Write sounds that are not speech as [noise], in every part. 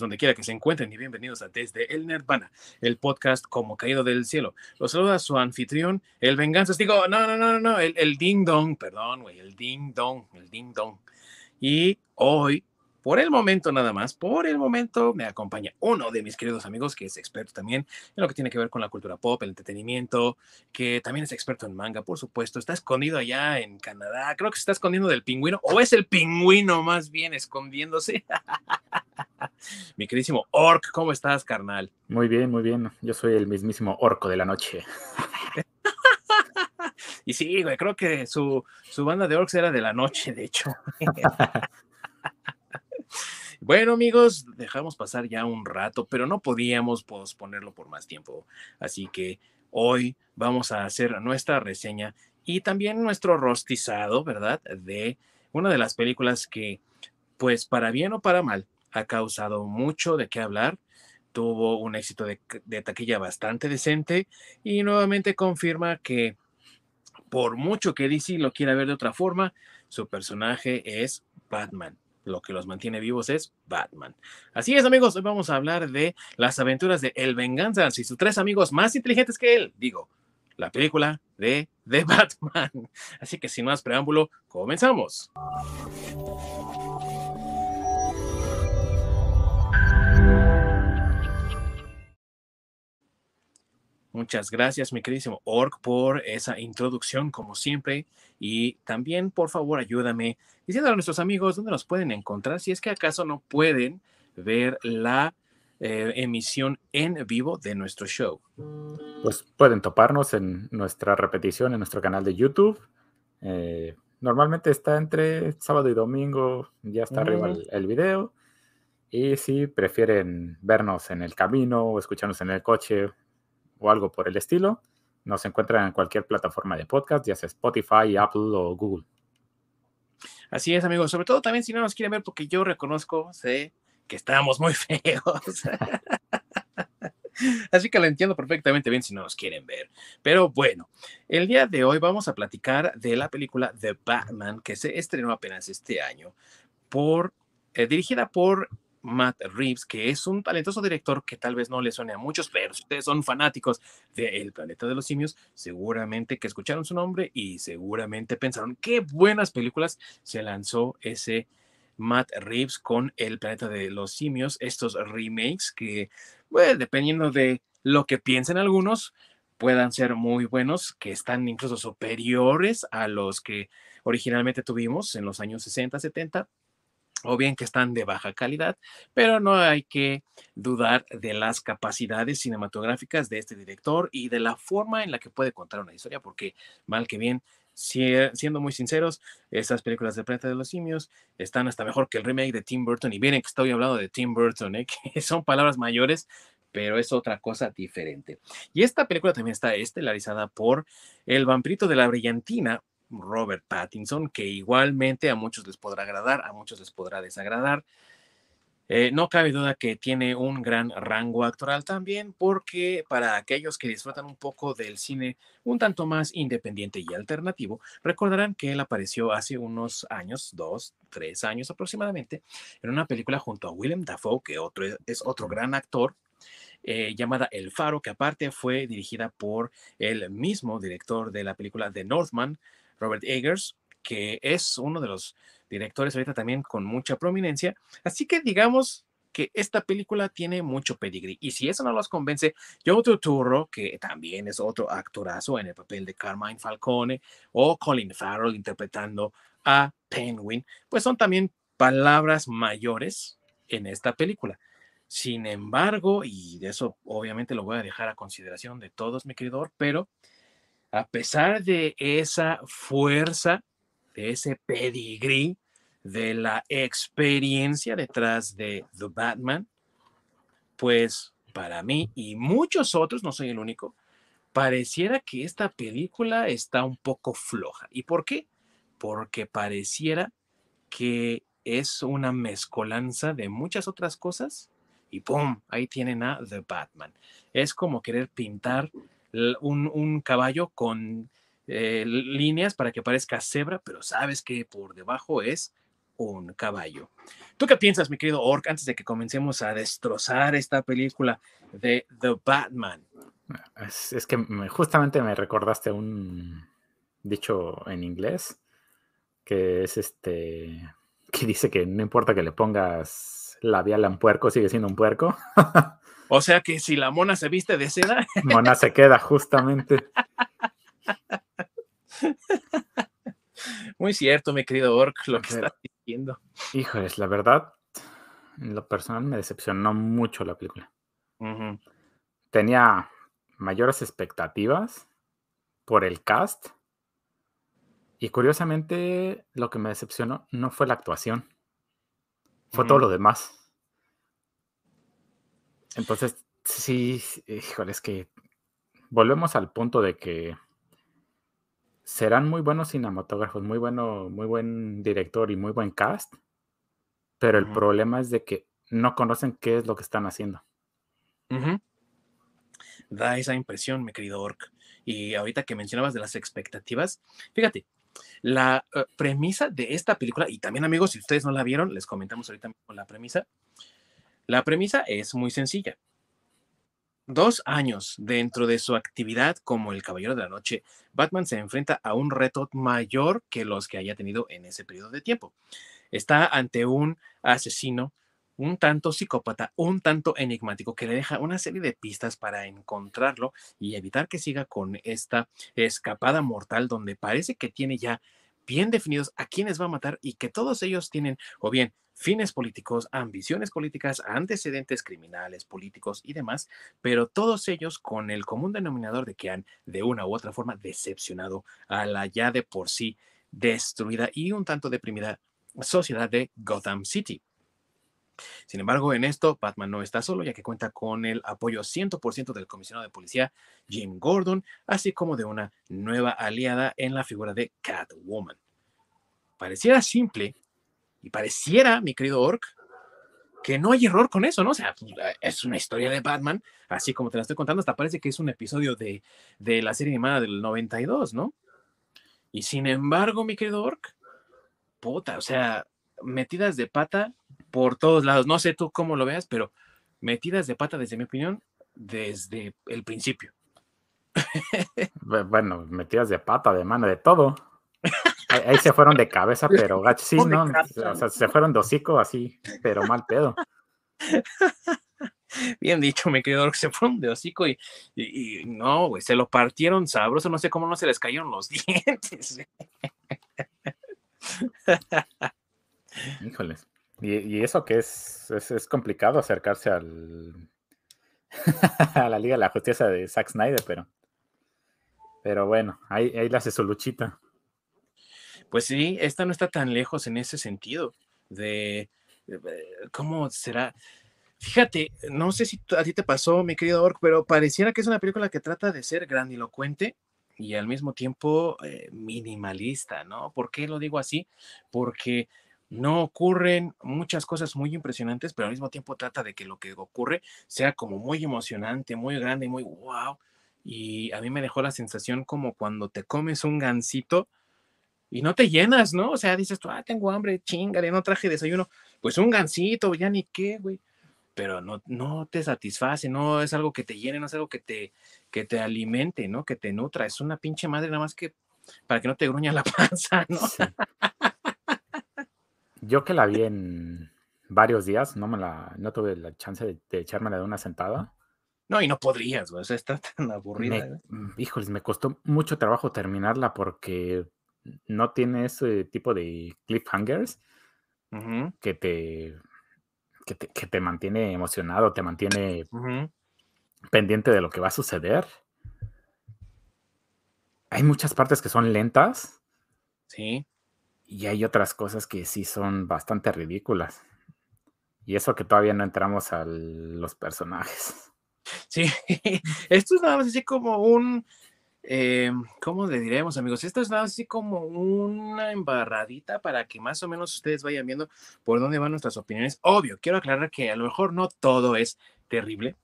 donde quiera que se encuentren, y bienvenidos a Desde el Nirvana, el podcast como caído del cielo. Los saluda su anfitrión, el Venganzas. Digo, no, no, no, no, el, el Ding Dong, perdón, güey, el Ding Dong, el Ding Dong. Y hoy por el momento nada más, por el momento me acompaña uno de mis queridos amigos que es experto también en lo que tiene que ver con la cultura pop, el entretenimiento, que también es experto en manga, por supuesto. Está escondido allá en Canadá, creo que se está escondiendo del pingüino, o es el pingüino más bien escondiéndose. [laughs] Mi queridísimo Orc, ¿cómo estás, carnal? Muy bien, muy bien. Yo soy el mismísimo orco de la noche. [laughs] y sí, güey, creo que su, su banda de orcs era de la noche, de hecho. [laughs] Bueno, amigos, dejamos pasar ya un rato, pero no podíamos posponerlo por más tiempo. Así que hoy vamos a hacer nuestra reseña y también nuestro rostizado, ¿verdad? De una de las películas que, pues para bien o para mal, ha causado mucho de qué hablar. Tuvo un éxito de, taquilla bastante decente y nuevamente confirma que por mucho que DC lo quiera ver de otra forma, su personaje es Batman lo que los mantiene vivos es Batman. Así es, amigos, hoy vamos a hablar de las aventuras de El Venganza y sus tres amigos más inteligentes que él. Digo, la película de The [laughs] Batman. Así que sin más preámbulo, comenzamos. Muchas gracias, mi queridísimo Orc, por esa introducción, como siempre. Y también, por favor, ayúdame diciendo a nuestros amigos dónde nos pueden encontrar si es que acaso no pueden ver la eh, emisión en vivo de nuestro show. Pues pueden toparnos en nuestra repetición en nuestro canal de YouTube. Eh, normalmente está entre sábado y domingo, ya está arriba el, el video. Y si prefieren vernos en el camino o escucharnos en el coche o algo por el estilo, nos encuentran en cualquier plataforma de podcast, ya sea Spotify, Apple o Google. Así es, amigos. Sobre todo también si no nos quieren ver, porque yo reconozco, sé que estamos muy [laughs] feos. Así que lo entiendo perfectamente bien si no nos quieren ver. Pero bueno, el día de hoy vamos a platicar de la película The Batman que se estrenó apenas este año, por, eh, dirigida por Matt Reeves, que es un talentoso director que tal vez no le suene a muchos, pero si ustedes son fanáticos de El Planeta de los Simios, seguramente que escucharon su nombre y seguramente pensaron qué buenas películas se lanzó ese Matt Reeves con El Planeta de los Simios, estos remakes que, bueno, dependiendo de lo que piensen algunos, puedan ser muy buenos, que están incluso superiores a los que originalmente tuvimos en los años 60, 70, o bien que están de baja calidad, pero no hay que dudar de las capacidades cinematográficas de este director y de la forma en la que puede contar una historia, porque mal que bien, siendo muy sinceros, esas películas de Planeta de los Simios están hasta mejor que el remake de Tim Burton, y vienen que estoy hablando de Tim Burton, ¿eh? [laughs] que son palabras mayores, pero es otra cosa diferente. Y esta película también está estelarizada por el vampirito de la brillantina, Robert Pattinson, que igualmente a muchos les podrá agradar, a muchos les podrá desagradar. Eh, no cabe duda que tiene un gran rango actoral también, porque para aquellos que disfrutan un poco del cine un tanto más independiente y alternativo, recordarán que él apareció hace unos años, dos, tres años aproximadamente, en una película junto a Willem Dafoe, que otro, es otro gran actor, eh, llamada El Faro, que aparte fue dirigida por el mismo director de la película The Northman, Robert Eggers, que es uno de los directores ahorita también con mucha prominencia. Así que digamos que esta película tiene mucho pedigrí. Y si eso no los convence, Joe Turturro, que también es otro actorazo en el papel de Carmine Falcone, o Colin Farrell interpretando a Penguin, pues son también palabras mayores en esta película. Sin embargo, y de eso obviamente lo voy a dejar a consideración de todos, mi querido, pero a pesar de esa fuerza, de ese pedigrí, de la experiencia detrás de The Batman, pues para mí y muchos otros, no soy el único, pareciera que esta película está un poco floja. ¿Y por qué? Porque pareciera que es una mezcolanza de muchas otras cosas y ¡pum! Ahí tienen a The Batman. Es como querer pintar un, caballo con eh, líneas para que parezca cebra, pero sabes que por debajo es un caballo. ¿Tú qué piensas, mi querido Ork, antes de que comencemos a destrozar esta película de The Batman? Es, que justamente me recordaste un dicho en inglés que es este que dice que no importa que le pongas labial a un puerco, sigue siendo un puerco. [laughs] O sea que si la mona se viste de seda. [laughs] Mona se queda, justamente. Muy cierto, mi querido Ork, lo que estás diciendo. Híjoles, la verdad, en lo personal me decepcionó mucho la película. Tenía mayores expectativas por el cast. Y curiosamente, lo que me decepcionó no fue la actuación, fue todo lo demás. Entonces, sí, híjole, es que volvemos al punto de que serán muy buenos cinematógrafos, muy bueno, muy buen director y muy buen cast, pero el problema es de que no conocen qué es lo que están haciendo. Da esa impresión, mi querido Ork. Y ahorita que mencionabas de las expectativas, fíjate, la eh, premisa de esta película, y también amigos, si ustedes no la vieron, les comentamos ahorita la premisa, la premisa es muy sencilla. Dos años dentro de su actividad como el Caballero de la Noche, Batman se enfrenta a un reto mayor que los que haya tenido en ese periodo de tiempo. Está ante un asesino un tanto psicópata, un tanto enigmático, que le deja una serie de pistas para encontrarlo y evitar que siga con esta escapada mortal donde parece que tiene ya bien definidos a quiénes va a matar y que todos ellos tienen o bien fines políticos, ambiciones políticas, antecedentes criminales, políticos y demás, pero todos ellos con el común denominador de que han de una u otra forma decepcionado a la ya de por sí destruida y un tanto deprimida sociedad de Gotham City. Sin embargo, en esto, Batman no está solo, ya que cuenta con el apoyo 100% del comisionado de policía, Jim Gordon, así como de una nueva aliada en la figura de Catwoman. Pareciera simple, y pareciera, mi querido Orc, que no hay error con eso, ¿no? O sea, pues, es una historia de Batman, así como te la estoy contando, hasta parece que es un episodio de, de la serie animada del 92, ¿no? Y sin embargo, mi querido Orc, puta, o sea, metidas de pata por todos lados. No sé tú cómo lo veas, pero metidas de pata, desde mi opinión, desde el principio. [laughs] Bueno, metidas de pata, de mano, de todo. Ahí, se fueron de cabeza, pero [laughs] sí, ¿no? O sea, se fueron de hocico así, pero mal pedo. [laughs] Bien dicho, me quedó que se fueron de hocico y, y, no, güey, se lo partieron sabroso, no sé cómo no se les cayeron los dientes. Híjoles. Y, eso que es, es, complicado acercarse al [laughs] a la Liga de la Justicia de Zack Snyder, pero, pero bueno, ahí, ahí le hace su luchita. Pues sí, esta no está tan lejos en ese sentido de cómo será. Fíjate, no sé si a ti te pasó, mi querido Ork, pero pareciera que es una película que trata de ser grandilocuente y al mismo tiempo eh, minimalista, ¿no? ¿Por qué lo digo así? Porque no ocurren muchas cosas muy impresionantes, pero al mismo tiempo trata de que lo que ocurre sea como muy emocionante, muy grande y muy wow. Y a mí me dejó la sensación como cuando te comes un gansito y no te llenas, ¿no? O sea, dices tú, ah, tengo hambre, chingale, no traje desayuno. Pues un gansito, ya ni qué, güey. Pero no, no te satisface, no es algo que te llene, no es algo que te, que te alimente, ¿no? Que te nutra. Es una pinche madre nada más que para que no te gruña la [laughs] panza, ¿no? Yo que la vi en varios días, no me la, no tuve la chance de, de echármela de una sentada. No, y no podrías, güey, o sea, está tan aburrida. ¿eh? Mm, híjoles, me costó mucho trabajo terminarla porque no tiene ese tipo de cliffhangers que, te, que, te, mantiene emocionado, te mantiene pendiente de lo que va a suceder. Hay muchas partes que son lentas. Sí. Y hay otras cosas que sí son bastante ridículas. Y eso que todavía no entramos a los personajes. Sí, [laughs] esto es nada más así como un, eh, ¿cómo le diremos amigos? Esto es nada así como una embarradita para que más o menos ustedes vayan viendo por dónde van nuestras opiniones. Obvio, quiero aclarar que a lo mejor no todo es terrible.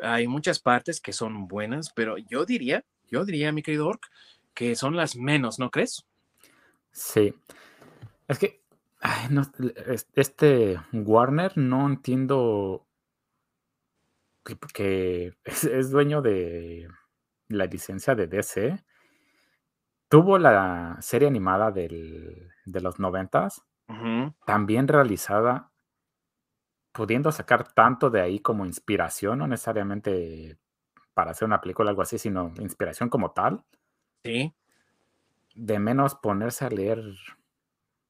Hay muchas partes que son buenas, pero yo diría, yo diría, mi querido Ork, que son las menos, ¿no crees? Sí. Es que este Warner no entiendo que, [laughs] es, dueño de la licencia de DC. Tuvo la serie animada de los noventas, también realizada, pudiendo sacar tanto de ahí como inspiración, no necesariamente para hacer una película o algo así, sino inspiración como tal. Sí. De menos ponerse a leer,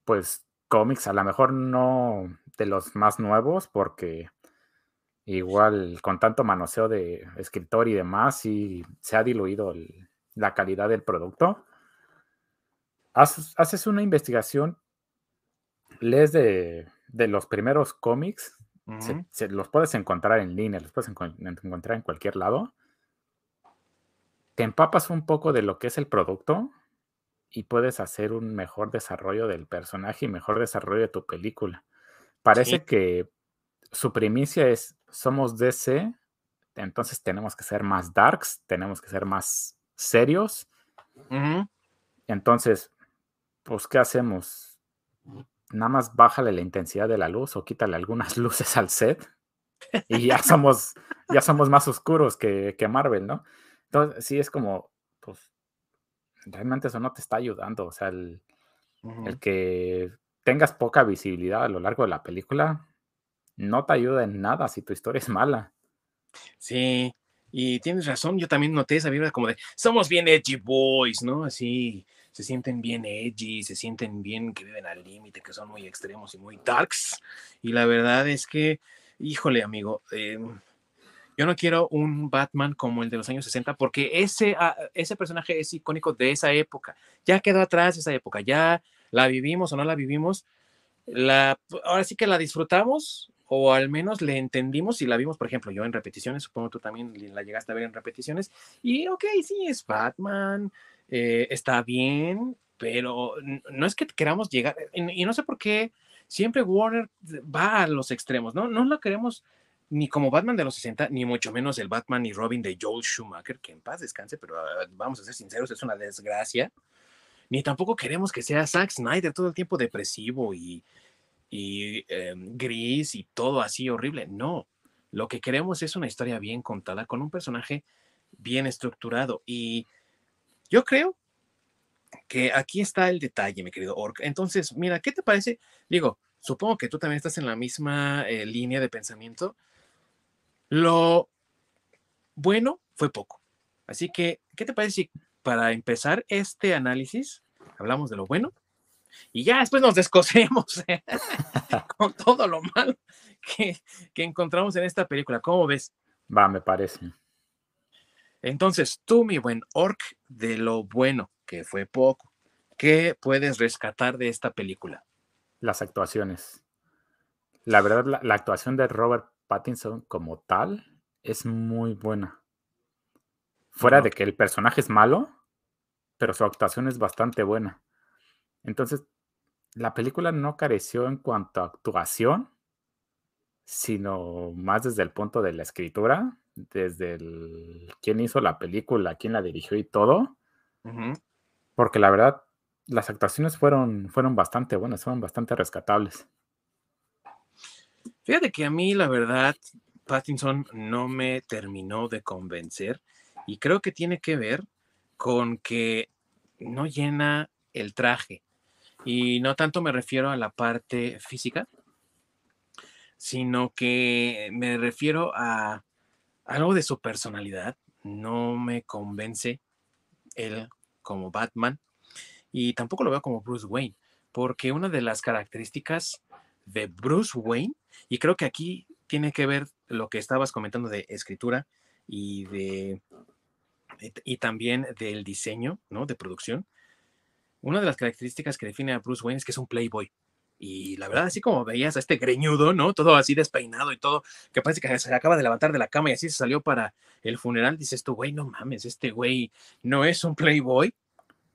pues, cómics, a lo mejor no de los más nuevos, porque igual con tanto manoseo de escritor y demás, y se ha diluido la calidad del producto. Haces, una investigación, lees de, los primeros cómics, los puedes encontrar en línea, los puedes encontrar en cualquier lado. Te empapas un poco de lo que es el producto y puedes hacer un mejor desarrollo del personaje y mejor desarrollo de tu película. Parece que su primicia es, somos DC, entonces tenemos que ser más darks, tenemos que ser más serios. Entonces, pues, ¿qué hacemos? Nada más bájale la intensidad de la luz o quítale algunas [laughs] luces al set y ya somos, ya somos más oscuros que, que Marvel, ¿no? Entonces, sí es como, realmente eso no te está ayudando. O sea, el, que tengas poca visibilidad a lo largo de la película no te ayuda en nada si tu historia es mala. Sí, y tienes razón, yo también noté esa vibra como de, somos bien edgy boys, ¿no? Así, se sienten bien edgy, se sienten bien que viven al límite, que son muy extremos y muy darks. Y la verdad es que, híjole, amigo, eh, yo no quiero un Batman como el de los años 60 porque ese, ah, ese personaje es icónico de esa época. Ya quedó atrás esa época, ya la vivimos o no la vivimos. La, ahora sí que la disfrutamos o al menos le entendimos y la vimos, por ejemplo, yo en repeticiones, supongo tú también la llegaste a ver en repeticiones. Y ok, sí, es Batman, eh, está bien, pero no es que queramos llegar, y no sé por qué siempre Warner va a los extremos, ¿no? No lo queremos ni como Batman de los 60, ni mucho menos el Batman y Robin de Joel Schumacher, que en paz descanse, pero ah, vamos a ser sinceros, es una desgracia. Ni tampoco queremos que sea Zack Snyder todo el tiempo depresivo y, y em, gris y todo así horrible. No, lo que queremos es una historia bien contada, con un personaje bien estructurado. Y yo creo que aquí está el detalle, mi querido Orc. Entonces, mira, ¿qué te parece? Digo, supongo que tú también estás en la misma eh, línea de pensamiento. Lo bueno fue poco. Así que, ¿qué te parece si para empezar este análisis hablamos de lo bueno y ya después nos descosemos [laughs] ¿eh? con todo lo malo que, que, encontramos en esta película? ¿Cómo ves? Va, me parece. Entonces, tú, mi buen orc, de lo bueno, que fue poco, ¿qué puedes rescatar de esta película? Las actuaciones. La verdad, la actuación de Robert Pattinson como tal es muy buena. Fuera de que el personaje es malo, pero su actuación es bastante buena. Entonces, la película no careció en cuanto a actuación, sino más desde el punto de la escritura, desde el quién hizo la película, quién la dirigió y todo. Porque la verdad, las actuaciones fueron, fueron bastante buenas, fueron bastante rescatables. Fíjate que a mí, la verdad, Pattinson no me terminó de convencer y creo que tiene que ver con que no llena el traje. Y no tanto me refiero a la parte física, sino que me refiero a algo de su personalidad. No me convence él como Batman y tampoco lo veo como Bruce Wayne, porque una de las características de Bruce Wayne, y creo que aquí tiene que ver lo que estabas comentando de escritura y de y también del diseño, ¿no? De producción. Una de las características que define a Bruce Wayne es que es un playboy. Y la verdad, así como veías a este greñudo, ¿no? Todo así despeinado y todo, que parece que se acaba de levantar de la cama y así se salió para el funeral, dices tú, güey, no mames, este güey no es un playboy,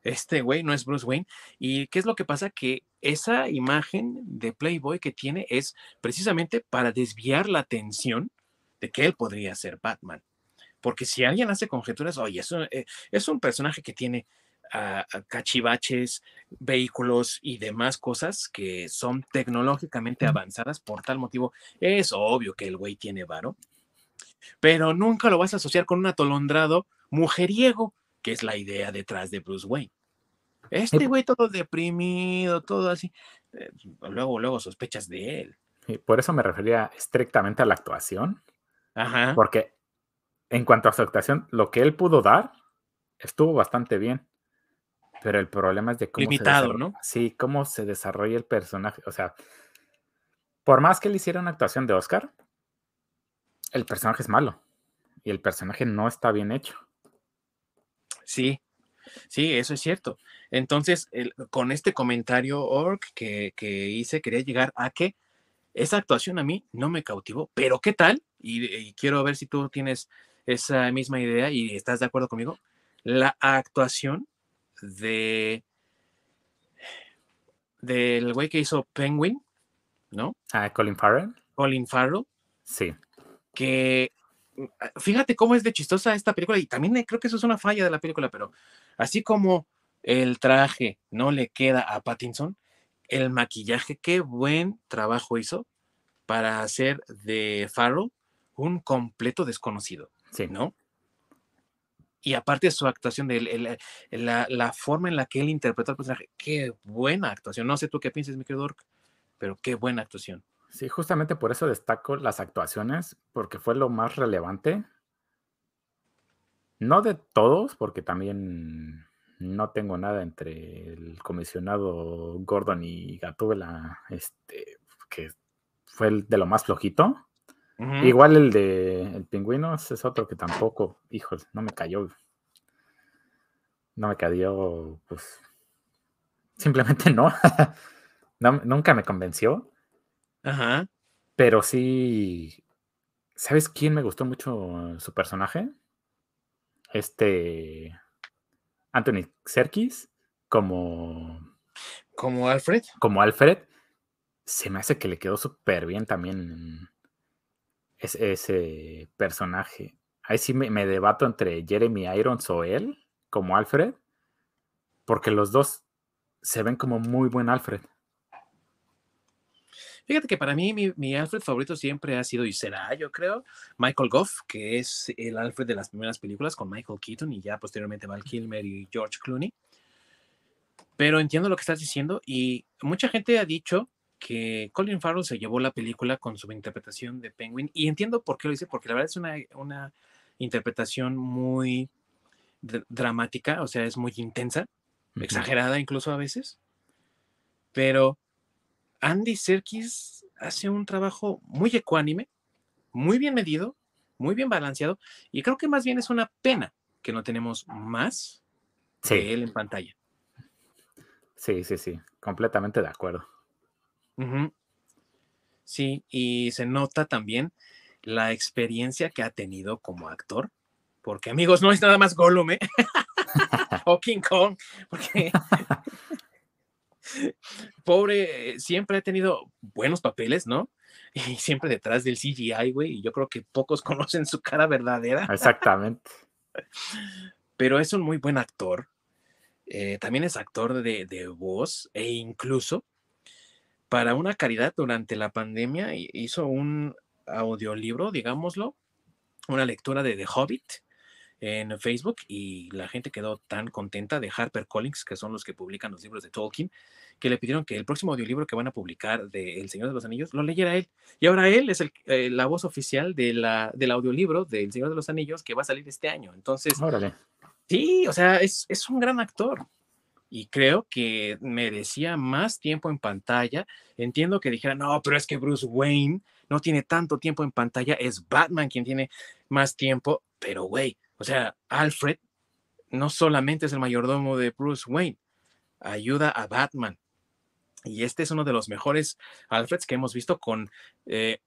este güey no es Bruce Wayne. ¿Y qué es lo que pasa? Que esa imagen de Playboy que tiene es precisamente para desviar la atención de que él podría ser Batman. Porque si alguien hace conjeturas, oye, es un, eh, es un personaje que tiene cachivaches, vehículos y demás cosas que son tecnológicamente avanzadas. Por tal motivo, es obvio que el güey tiene varo, pero nunca lo vas a asociar con un atolondrado mujeriego, que es la idea detrás de Bruce Wayne. Este güey todo deprimido, todo así. Eh, luego, luego sospechas de él. Y por eso me refería estrictamente a la actuación. Ajá. Porque en cuanto a su actuación, lo que él pudo dar estuvo bastante bien. Pero el problema es de cómo Limitado, ¿no? Sí, cómo se desarrolla el personaje. O sea, por más que él hiciera una actuación de Oscar, el personaje es malo. Y el personaje no está bien hecho. Sí, sí, eso es cierto. Entonces, con este comentario, Ork, que, hice, quería llegar a que esa actuación a mí no me cautivó. Pero, ¿qué tal? y quiero ver si tú tienes esa misma idea y estás de acuerdo conmigo. La actuación de del güey que hizo Penguin, ¿no? Ah, Colin Farrell. Colin Farrell. Sí. Que fíjate cómo es de chistosa esta película y también creo que eso es una falla de la película, pero así como el traje no le queda a Pattinson, el maquillaje, qué buen trabajo hizo para hacer de Farrell un completo desconocido, sí. ¿no? y aparte su actuación, de la, forma en la que él interpretó al personaje, qué buena actuación. No sé tú qué piensas, mi querido pero qué buena actuación. Sí, justamente por eso destaco las actuaciones, porque fue lo más relevante. No de todos, porque también no tengo nada entre el comisionado Gordon y Gatúbela, este, que fue el de lo más flojito. Igual el de el pingüino es otro que tampoco, hijos, no me cayó. No me cayó, pues. Simplemente no. [laughs] Nunca me convenció. Ajá. Pero sí. ¿Sabes quién me gustó mucho su personaje? Este. Anthony Serkis, como. Como Alfred. Como Alfred. Se me hace que le quedó súper bien también ese, personaje. Ahí sí me, debato entre Jeremy Irons o él, como Alfred, porque los dos se ven como muy buen Alfred. Fíjate que para mí mi, Alfred favorito siempre ha sido y será, yo creo, Michael Goff, que es el Alfred de las primeras películas con Michael Keaton y ya posteriormente Val Kilmer y George Clooney. Pero entiendo lo que estás diciendo y mucha gente ha dicho que Colin Farrell se llevó la película con su interpretación de Penguin y entiendo por qué lo dice, porque la verdad es una, una interpretación muy dramática, o sea, es muy intensa, exagerada incluso a veces, pero Andy Serkis hace un trabajo muy ecuánime, muy bien medido, muy bien balanceado, y creo que más bien es una pena que no tenemos más de él en pantalla. Sí, sí, sí, completamente de acuerdo. Sí, y se nota también la experiencia que ha tenido como actor, porque amigos, no es nada más Gollum, ¿eh? [laughs] [laughs] o King Kong, porque [laughs] pobre, siempre ha tenido buenos papeles, ¿no? [laughs] Y siempre detrás del CGI, güey, y yo creo que pocos [laughs] conocen su cara verdadera. Exactamente. [laughs] Pero es un muy buen actor. Eh, también es actor de, de voz e incluso para una caridad durante la pandemia hizo un audiolibro, digámoslo, una lectura de The Hobbit en Facebook y la gente quedó tan contenta de HarperCollins, que son los que publican los libros de Tolkien, que le pidieron que el próximo audiolibro que van a publicar de El Señor de los Anillos lo leyera él. Y ahora él es eh, la voz oficial de la, del audiolibro de El Señor de los Anillos que va a salir este año. Entonces, sí, o sea, es, es un gran actor y creo que merecía más tiempo en pantalla. Entiendo que dijera, no, pero es que Bruce Wayne no tiene tanto tiempo en pantalla, es Batman quien tiene más tiempo, pero güey, o sea, Alfred no solamente es el mayordomo de Bruce Wayne, ayuda a Batman. Y este es uno de los mejores Alfreds que hemos visto con eh,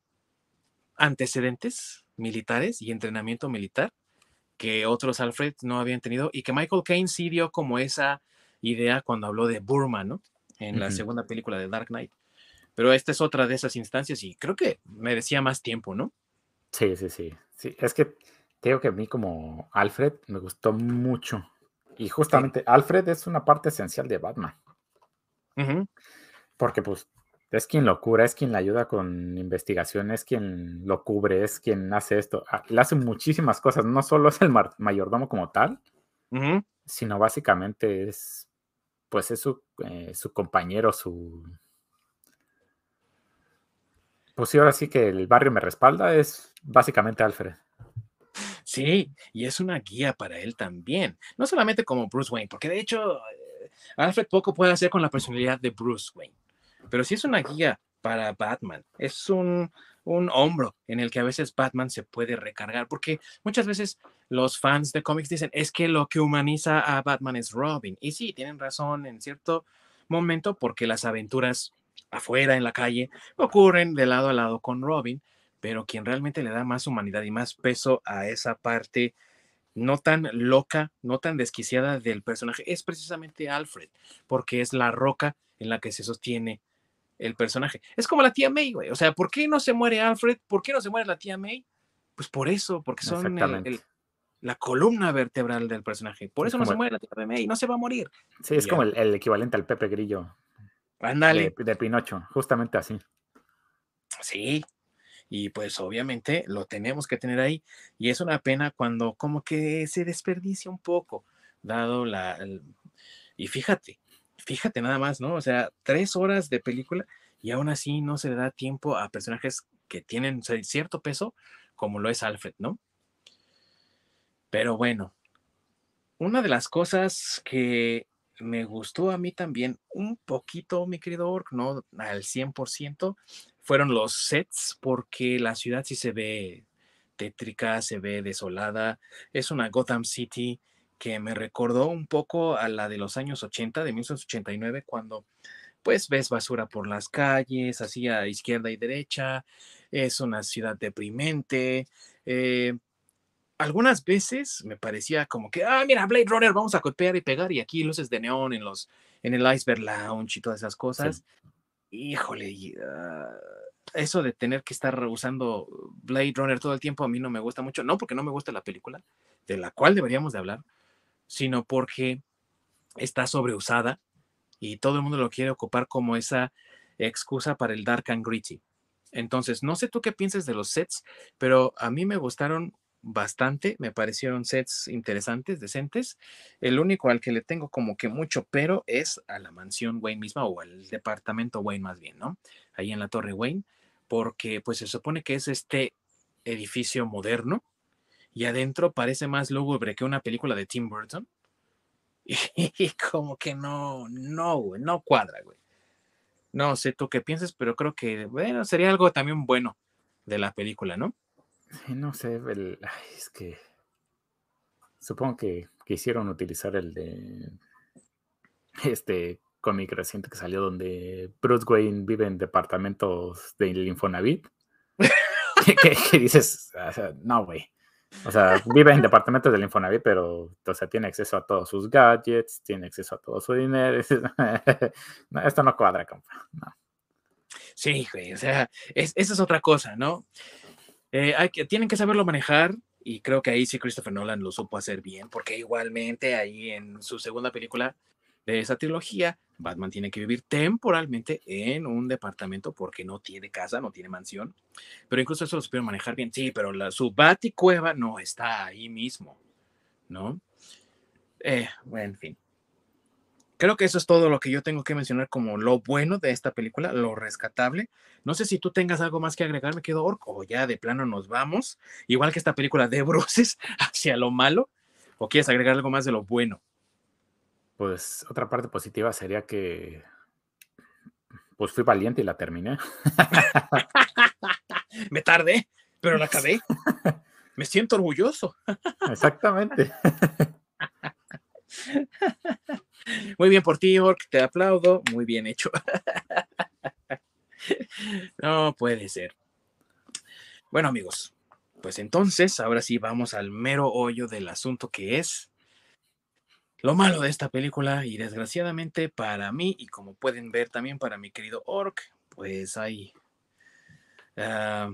antecedentes militares y entrenamiento militar que otros Alfred no habían tenido y que Michael Caine sí dio como esa idea cuando habló de Burma, ¿no? En la segunda película de Dark Knight. Pero esta es otra de esas instancias y creo que merecía más tiempo, ¿no? Sí, sí, sí. sí. Es que tengo que a mí como Alfred me gustó mucho. Y justamente Alfred es una parte esencial de Batman. Porque pues es quien lo cura, es quien le ayuda con investigación, es quien lo cubre, es quien hace esto. Ah, le hace muchísimas cosas, no solo es el mayordomo como tal, sino básicamente es, pues es su, eh, su compañero, su... Pues sí, ahora sí que el barrio me respalda, es básicamente Alfred. Sí, y es una guía para él también, no solamente como Bruce Wayne, porque de hecho eh, Alfred poco puede hacer con la personalidad de Bruce Wayne, pero sí es una guía para Batman, es un, un hombro en el que a veces Batman se puede recargar, porque muchas veces los fans de cómics dicen, es que lo que humaniza a Batman es Robin, y sí, tienen razón en cierto momento, porque las aventuras afuera en la calle ocurren de lado a lado con Robin, pero quien realmente le da más humanidad y más peso a esa parte no tan loca, no tan desquiciada del personaje, es precisamente Alfred, porque es la roca en la que se sostiene el personaje. Es como la tía May, güey. O sea, ¿por qué no se muere Alfred? ¿Por qué no se muere la tía May? Pues por eso, porque son la columna vertebral del personaje. Por eso no se muere la tía May, no se va a morir. Sí, es como el, equivalente al Pepe Grillo. Ándale. de Pinocho, justamente así. Sí, y pues obviamente lo tenemos que tener ahí y es una pena cuando como que se desperdicia un poco, dado la... y fíjate, fíjate nada más, ¿no? O sea, tres horas de película y aún así no se le da tiempo a personajes que tienen cierto peso, como lo es Alfred, ¿no? Pero bueno, una de las cosas que me gustó a mí también un poquito, mi querido Ork, no al 100%, fueron los sets, porque la ciudad sí se ve tétrica, se ve desolada. Es una Gotham City que me recordó un poco a la de los años 80, de 1989, cuando pues ves basura por las calles, así a izquierda y derecha. Es una ciudad deprimente. Eh, algunas veces me parecía como que, ah, mira, Blade Runner, vamos a copiar y pegar, y aquí luces de neón en los, en el Iceberg Lounge y todas esas cosas. Híjole, ah, eso de tener que estar usando Blade Runner todo el tiempo a mí no me gusta mucho, no porque no me gusta la película, de la cual deberíamos de hablar, sino porque está sobreusada y todo el mundo lo quiere ocupar como esa excusa para el dark and gritty. Entonces, no sé tú qué piensas de los sets, pero a mí me gustaron bastante, me parecieron sets interesantes, decentes. El único al que le tengo como que mucho pero es a la mansión Wayne misma o al departamento Wayne más bien, ¿no? Ahí en la Torre Wayne, porque pues se supone que es este edificio moderno y adentro parece más lúgubre que una película de Tim Burton. [laughs] Y como que no, no, no cuadra, güey. No sé tú qué piensas, pero creo que, bueno, sería algo también bueno de la película, ¿no? No sé, es que supongo que quisieron utilizar el de este cómic reciente que salió donde Bruce Wayne vive en departamentos del Infonavit. [laughs] que, dices, no, güey. O sea, vive en departamentos del Infonavit, pero o sea, tiene acceso a todos sus gadgets, tiene acceso a todo su dinero. [laughs] esto no cuadra, compa. Sí, güey, o sea, esa es otra cosa, ¿no? Eh, hay que, tienen que saberlo manejar y creo que ahí sí Christopher Nolan lo supo hacer bien, porque igualmente ahí en su segunda película de esa trilogía, Batman tiene que vivir temporalmente en un departamento porque no tiene casa, no tiene mansión, pero incluso eso lo supieron manejar bien, sí, pero su baticueva no está ahí mismo, ¿no? Eh, bueno, en fin. Creo que eso es todo lo que yo tengo que mencionar como lo bueno de esta película, lo rescatable. No sé si tú tengas algo más que agregar, me quedo orco, o ya de plano nos vamos, igual que esta película de [laughs] bruces hacia lo malo, o quieres agregar algo más de lo bueno. Pues otra parte positiva sería que pues fui valiente y la terminé. [laughs] me tardé, pero la acabé. [laughs] Me siento orgulloso. Exactamente. Muy bien por ti, Ork, te aplaudo. Muy bien hecho. [laughs] No puede ser. Bueno, amigos, pues entonces, ahora sí vamos al mero hoyo del asunto que es lo malo de esta película y desgraciadamente para mí y como pueden ver también para mi querido Ork, pues hay ah,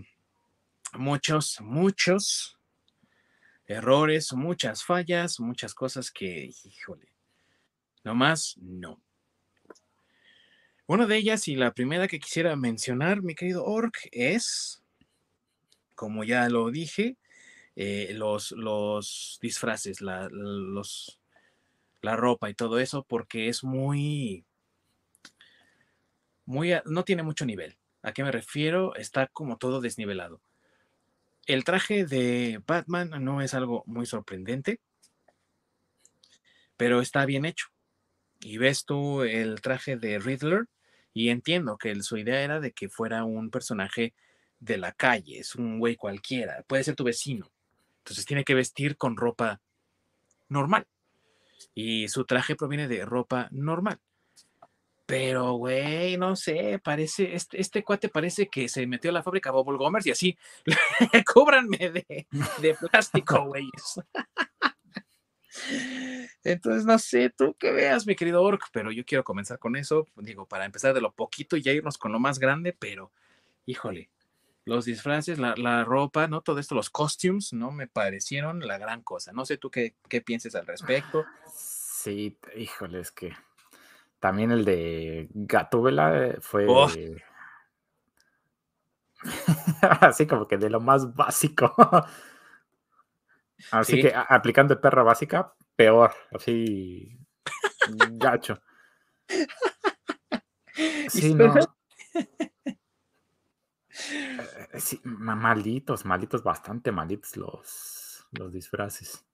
muchos, muchos errores, muchas fallas, muchas cosas que, híjole, nomás no. Una de ellas y la primera que quisiera mencionar, mi querido Orc, es, como ya lo dije, eh, los, los disfraces, la, los, la ropa y todo eso, porque es muy, muy, no tiene mucho nivel. ¿A qué me refiero? Está como todo desnivelado. El traje de Batman no es algo muy sorprendente, pero está bien hecho. Y ves tú el traje de Riddler y entiendo que su idea era de que fuera un personaje de la calle, es un güey cualquiera, puede ser tu vecino. Entonces tiene que vestir con ropa normal. Y su traje proviene de ropa normal. Pero, güey, no sé, parece, este, este cuate parece que se metió a la fábrica Bubble Gomers y así, [laughs] cóbranme de, de plástico, güey. [laughs] Entonces, no sé, tú qué veas, mi querido Orc, pero yo quiero comenzar con eso, digo, para empezar de lo poquito y ya irnos con lo más grande, pero, híjole, los disfraces, la, ropa, ¿no? Todo esto, los costumes, ¿no? Me parecieron la gran cosa. No sé tú qué, qué pienses al respecto. Sí, híjole, es que también el de Gatúbela fue... Oh. [laughs] Así como que de lo más básico. [laughs] Así que aplicando perra básica, peor, así gacho. [laughs] Sí, no. [laughs] Eh, sí, malitos, malitos, bastante malitos los, los disfraces.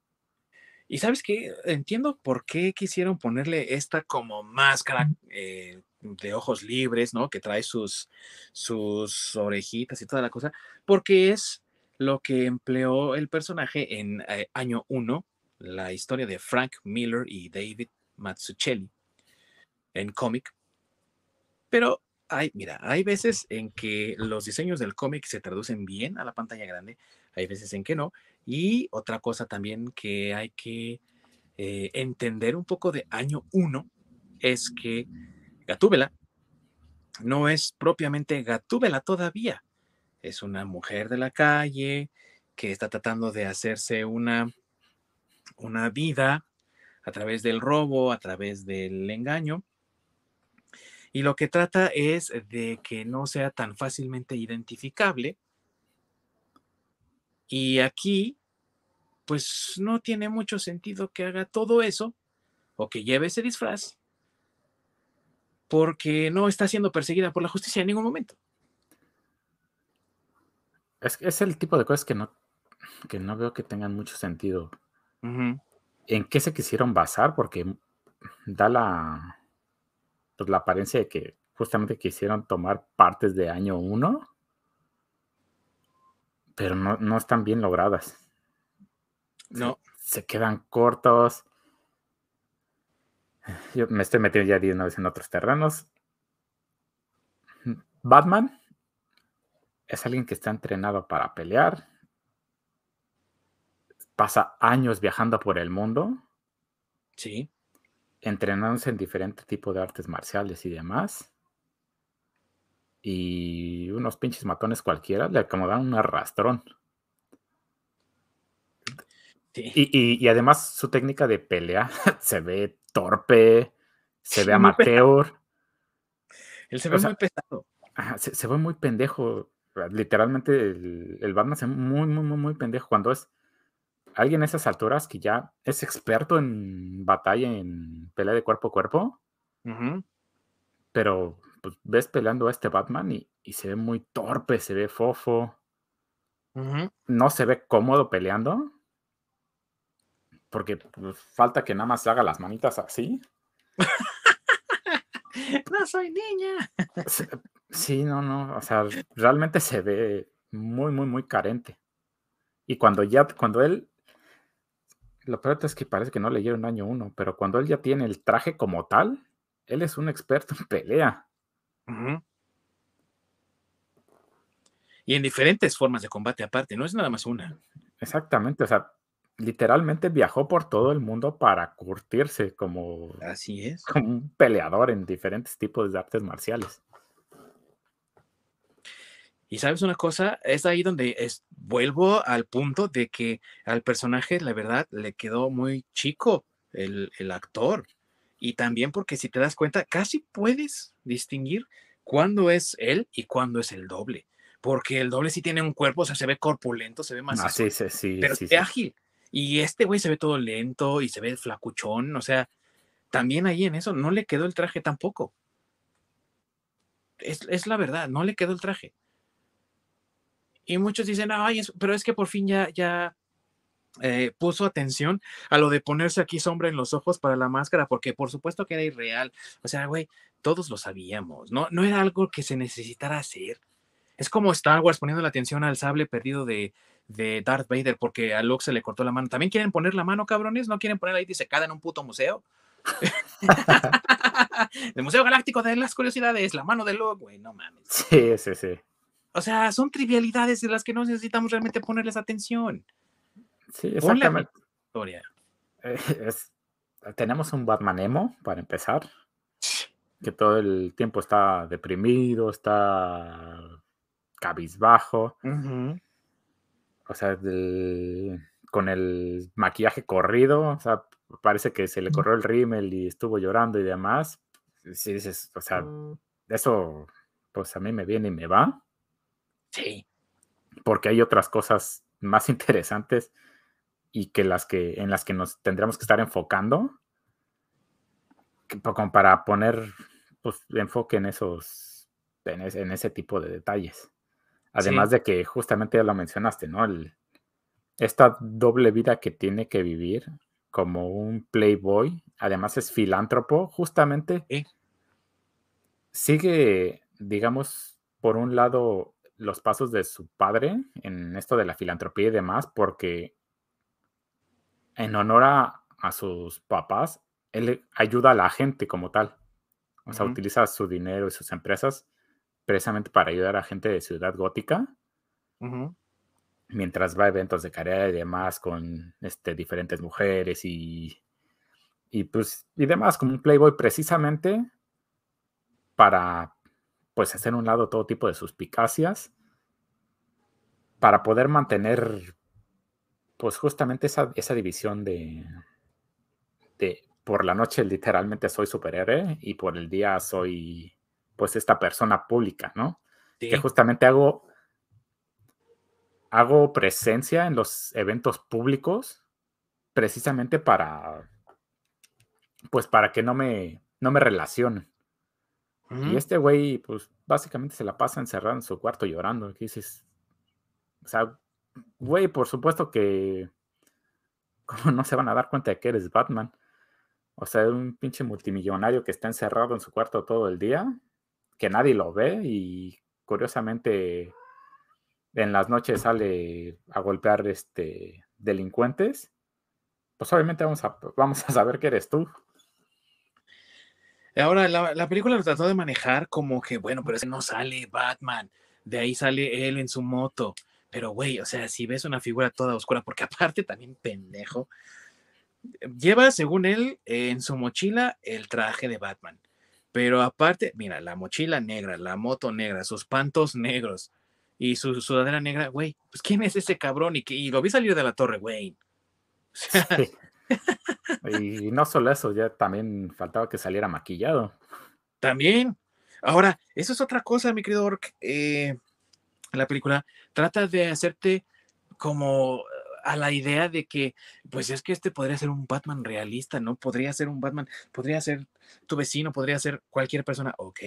Y sabes qué, entiendo por qué quisieron ponerle esta como máscara eh, de ojos libres, ¿no? Que trae sus, sus orejitas y toda la cosa, porque es lo que empleó el personaje en eh, año 1, la historia de Frank Miller y David Mazzucchelli en cómic. Pero hay, mira, hay veces en que los diseños del cómic se traducen bien a la pantalla grande, hay veces en que no. Y otra cosa también que hay que eh, entender un poco de año 1 es que Gatúbela no es propiamente Gatúbela todavía es una mujer de la calle que está tratando de hacerse una, una vida a través del robo, a través del engaño. Y lo que trata es de que no sea tan fácilmente identificable. Y aquí, pues no tiene mucho sentido que haga todo eso o que lleve ese disfraz porque no está siendo perseguida por la justicia en ningún momento. Es, es el tipo de cosas que no, que no veo que tengan mucho sentido. ¿En qué se quisieron basar? Porque da la, pues, la apariencia de que justamente quisieron tomar partes de año 1, pero no, no, están bien logradas. No. Se, quedan cortos. Yo me estoy metiendo ya de una vez en otros terrenos. Batman es alguien que está entrenado para pelear, pasa años viajando por el mundo. Sí. Entrenándose en diferentes tipos de artes marciales y demás. Y unos pinches matones cualquiera le acomodan un arrastrón. Sí. Y, además su técnica de pelea [laughs] se ve torpe, se ve [laughs] amateur. Él se ve muy pesado. se, ve muy pendejo literalmente el, Batman es muy, muy, muy, muy pendejo cuando es alguien a esas alturas que ya es experto en batalla, en pelea de cuerpo a cuerpo. Pero pues, ves peleando a este Batman y, se ve muy torpe, se ve fofo. No se ve cómodo peleando. Porque pues, falta que nada más haga las manitas así. [laughs] no soy niña. Sí, no, no, o sea, realmente se ve muy, muy, muy carente. Y cuando ya, cuando él, lo peor es que parece que no le un año uno, pero cuando él ya tiene el traje como tal, él es un experto en pelea. Y en diferentes formas de combate aparte, no es nada más una. Exactamente, o sea, literalmente viajó por todo el mundo para curtirse como, Así es. como un peleador en diferentes tipos de artes marciales. Y sabes una cosa, es ahí donde es, vuelvo al punto de que al personaje, la verdad, le quedó muy chico el, el actor. Y también porque si te das cuenta, casi puedes distinguir cuándo es él y cuándo es el doble. Porque el doble sí tiene un cuerpo, o sea, se ve corpulento, se ve más... Ah, sí, sí, sí, pero ve ágil. Y este güey se ve todo lento y se ve flacuchón, o sea, también ahí en eso no le quedó el traje tampoco. Es, es la verdad, no le quedó el traje. Y muchos dicen, ay, pero es que por fin ya, ya eh, puso atención a lo de ponerse aquí sombra en los ojos para la máscara, porque por supuesto que era irreal. O sea, güey, todos lo sabíamos, ¿no? No era algo que se necesitara hacer. Es como Star Wars poniendo la atención al sable perdido de, de Darth Vader porque a Luke se le cortó la mano. ¿También quieren poner la mano, cabrones? ¿No quieren poner ahí disecada en un puto museo? [laughs] [laughs] el Museo Galáctico de las Curiosidades, la mano de Luke, güey, no mames. Sí, sí, sí. O sea, son trivialidades de las que no necesitamos realmente ponerles atención. Sí, exactamente. Eh, tenemos un Batman emo, para empezar, que todo el tiempo está deprimido, está cabizbajo. O sea, con el maquillaje corrido, o sea, parece que se le corrió el rímel y estuvo llorando y demás. Sí, dices, o sea, mm. eso, pues a mí me viene y me va. Sí. Porque hay otras cosas más [laughs] interesantes y que las que en las que nos tendremos que estar enfocando como para poner pues, enfoque en esos en, ese tipo de detalles. Además de que justamente ya lo mencionaste, ¿no? esta doble vida que tiene que vivir como un playboy, además es filántropo, justamente sigue, digamos, por un lado los pasos de su padre en esto de la filantropía y demás, porque en honor a, sus papás, él ayuda a la gente como tal. O sea, utiliza su dinero y sus empresas precisamente para ayudar a gente de Ciudad Gótica. Mientras va a eventos de carrera y demás con este, diferentes mujeres y, y, pues, y demás, como un playboy precisamente para pues hacer un lado todo tipo de suspicacias para poder mantener pues justamente esa, esa división de, de por la noche literalmente soy superhéroe y por el día soy pues esta persona pública, ¿no? Que justamente hago hago presencia en los eventos públicos precisamente para pues para que no me no me relacionen. Y este güey pues básicamente se la pasa encerrado en su cuarto llorando, que dices o sea, güey, por supuesto que [laughs] ¿cómo no se van a dar cuenta de que eres Batman? O sea, un pinche multimillonario que está encerrado en su cuarto todo el día, que nadie lo ve y curiosamente en las noches sale a golpear este, delincuentes, pues obviamente vamos a, vamos a saber que eres tú. Ahora, la, la película lo trató de manejar como que, bueno, pero ese no sale Batman, de ahí sale él en su moto. Pero, güey, o sea, si ves una figura toda oscura, porque [laughs] aparte también pendejo, lleva, según él, en su mochila el traje de Batman. Pero aparte, mira, la mochila negra, la moto negra, sus pantos negros y su sudadera negra, güey, pues ¿quién es ese cabrón? Y, y lo vi salir de la torre, güey. [laughs] Y no solo eso, ya también faltaba que saliera maquillado. También. Ahora, eso es otra cosa, mi querido Ork. Eh, la película trata de hacerte como a la idea de que, pues es que este podría ser un Batman realista, ¿no? Podría ser un Batman, podría ser tu vecino, podría ser cualquier persona. Ok.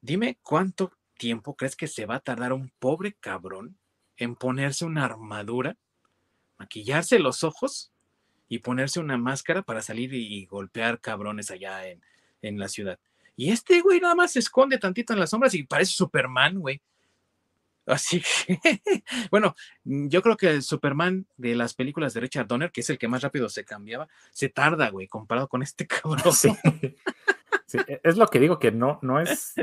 Dime cuánto tiempo crees que se va a tardar un pobre cabrón en ponerse una armadura, maquillarse los ojos y ponerse una máscara para salir y golpear cabrones allá en, en la ciudad. Y este güey nada más se esconde tantito en las sombras y parece Superman, güey. Así que, [laughs] bueno, yo creo que el Superman de las películas de Richard Donner, que es el que más rápido se cambiaba, se tarda, güey, comparado con este [laughs] cabrón. Sí. E, es lo que digo, que no, no es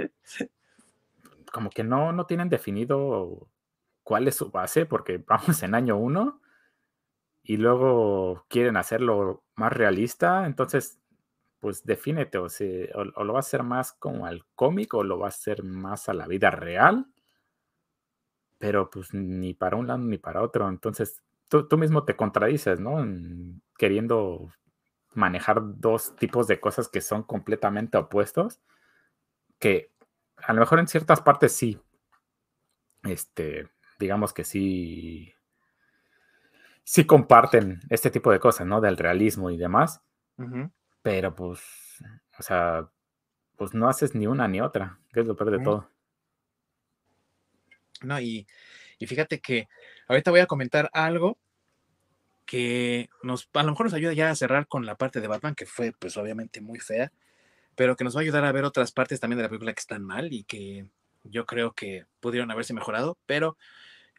como que no, no tienen definido cuál es su base, porque vamos en año uno y luego quieren hacerlo más realista, entonces, pues defínete, o, sea, o, lo va a hacer más como al cómic o lo va a hacer más a la vida real pero pues ni para un lado ni para otro. Entonces, tú, tú mismo te contradices, ¿no? queriendo manejar dos tipos de cosas que son completamente opuestos, que a lo mejor en ciertas partes sí, este, digamos que sí, sí comparten este tipo de cosas, ¿no? Del realismo y demás, pero pues, o sea, pues no haces ni una ni otra, que es lo peor de todo. No, y, y fíjate que ahorita voy a comentar algo que nos, a lo mejor nos ayuda ya a cerrar con la parte de Batman, que fue pues obviamente muy fea, pero que nos va a ayudar a ver otras partes también de la película que están mal y que yo creo que pudieron haberse mejorado, pero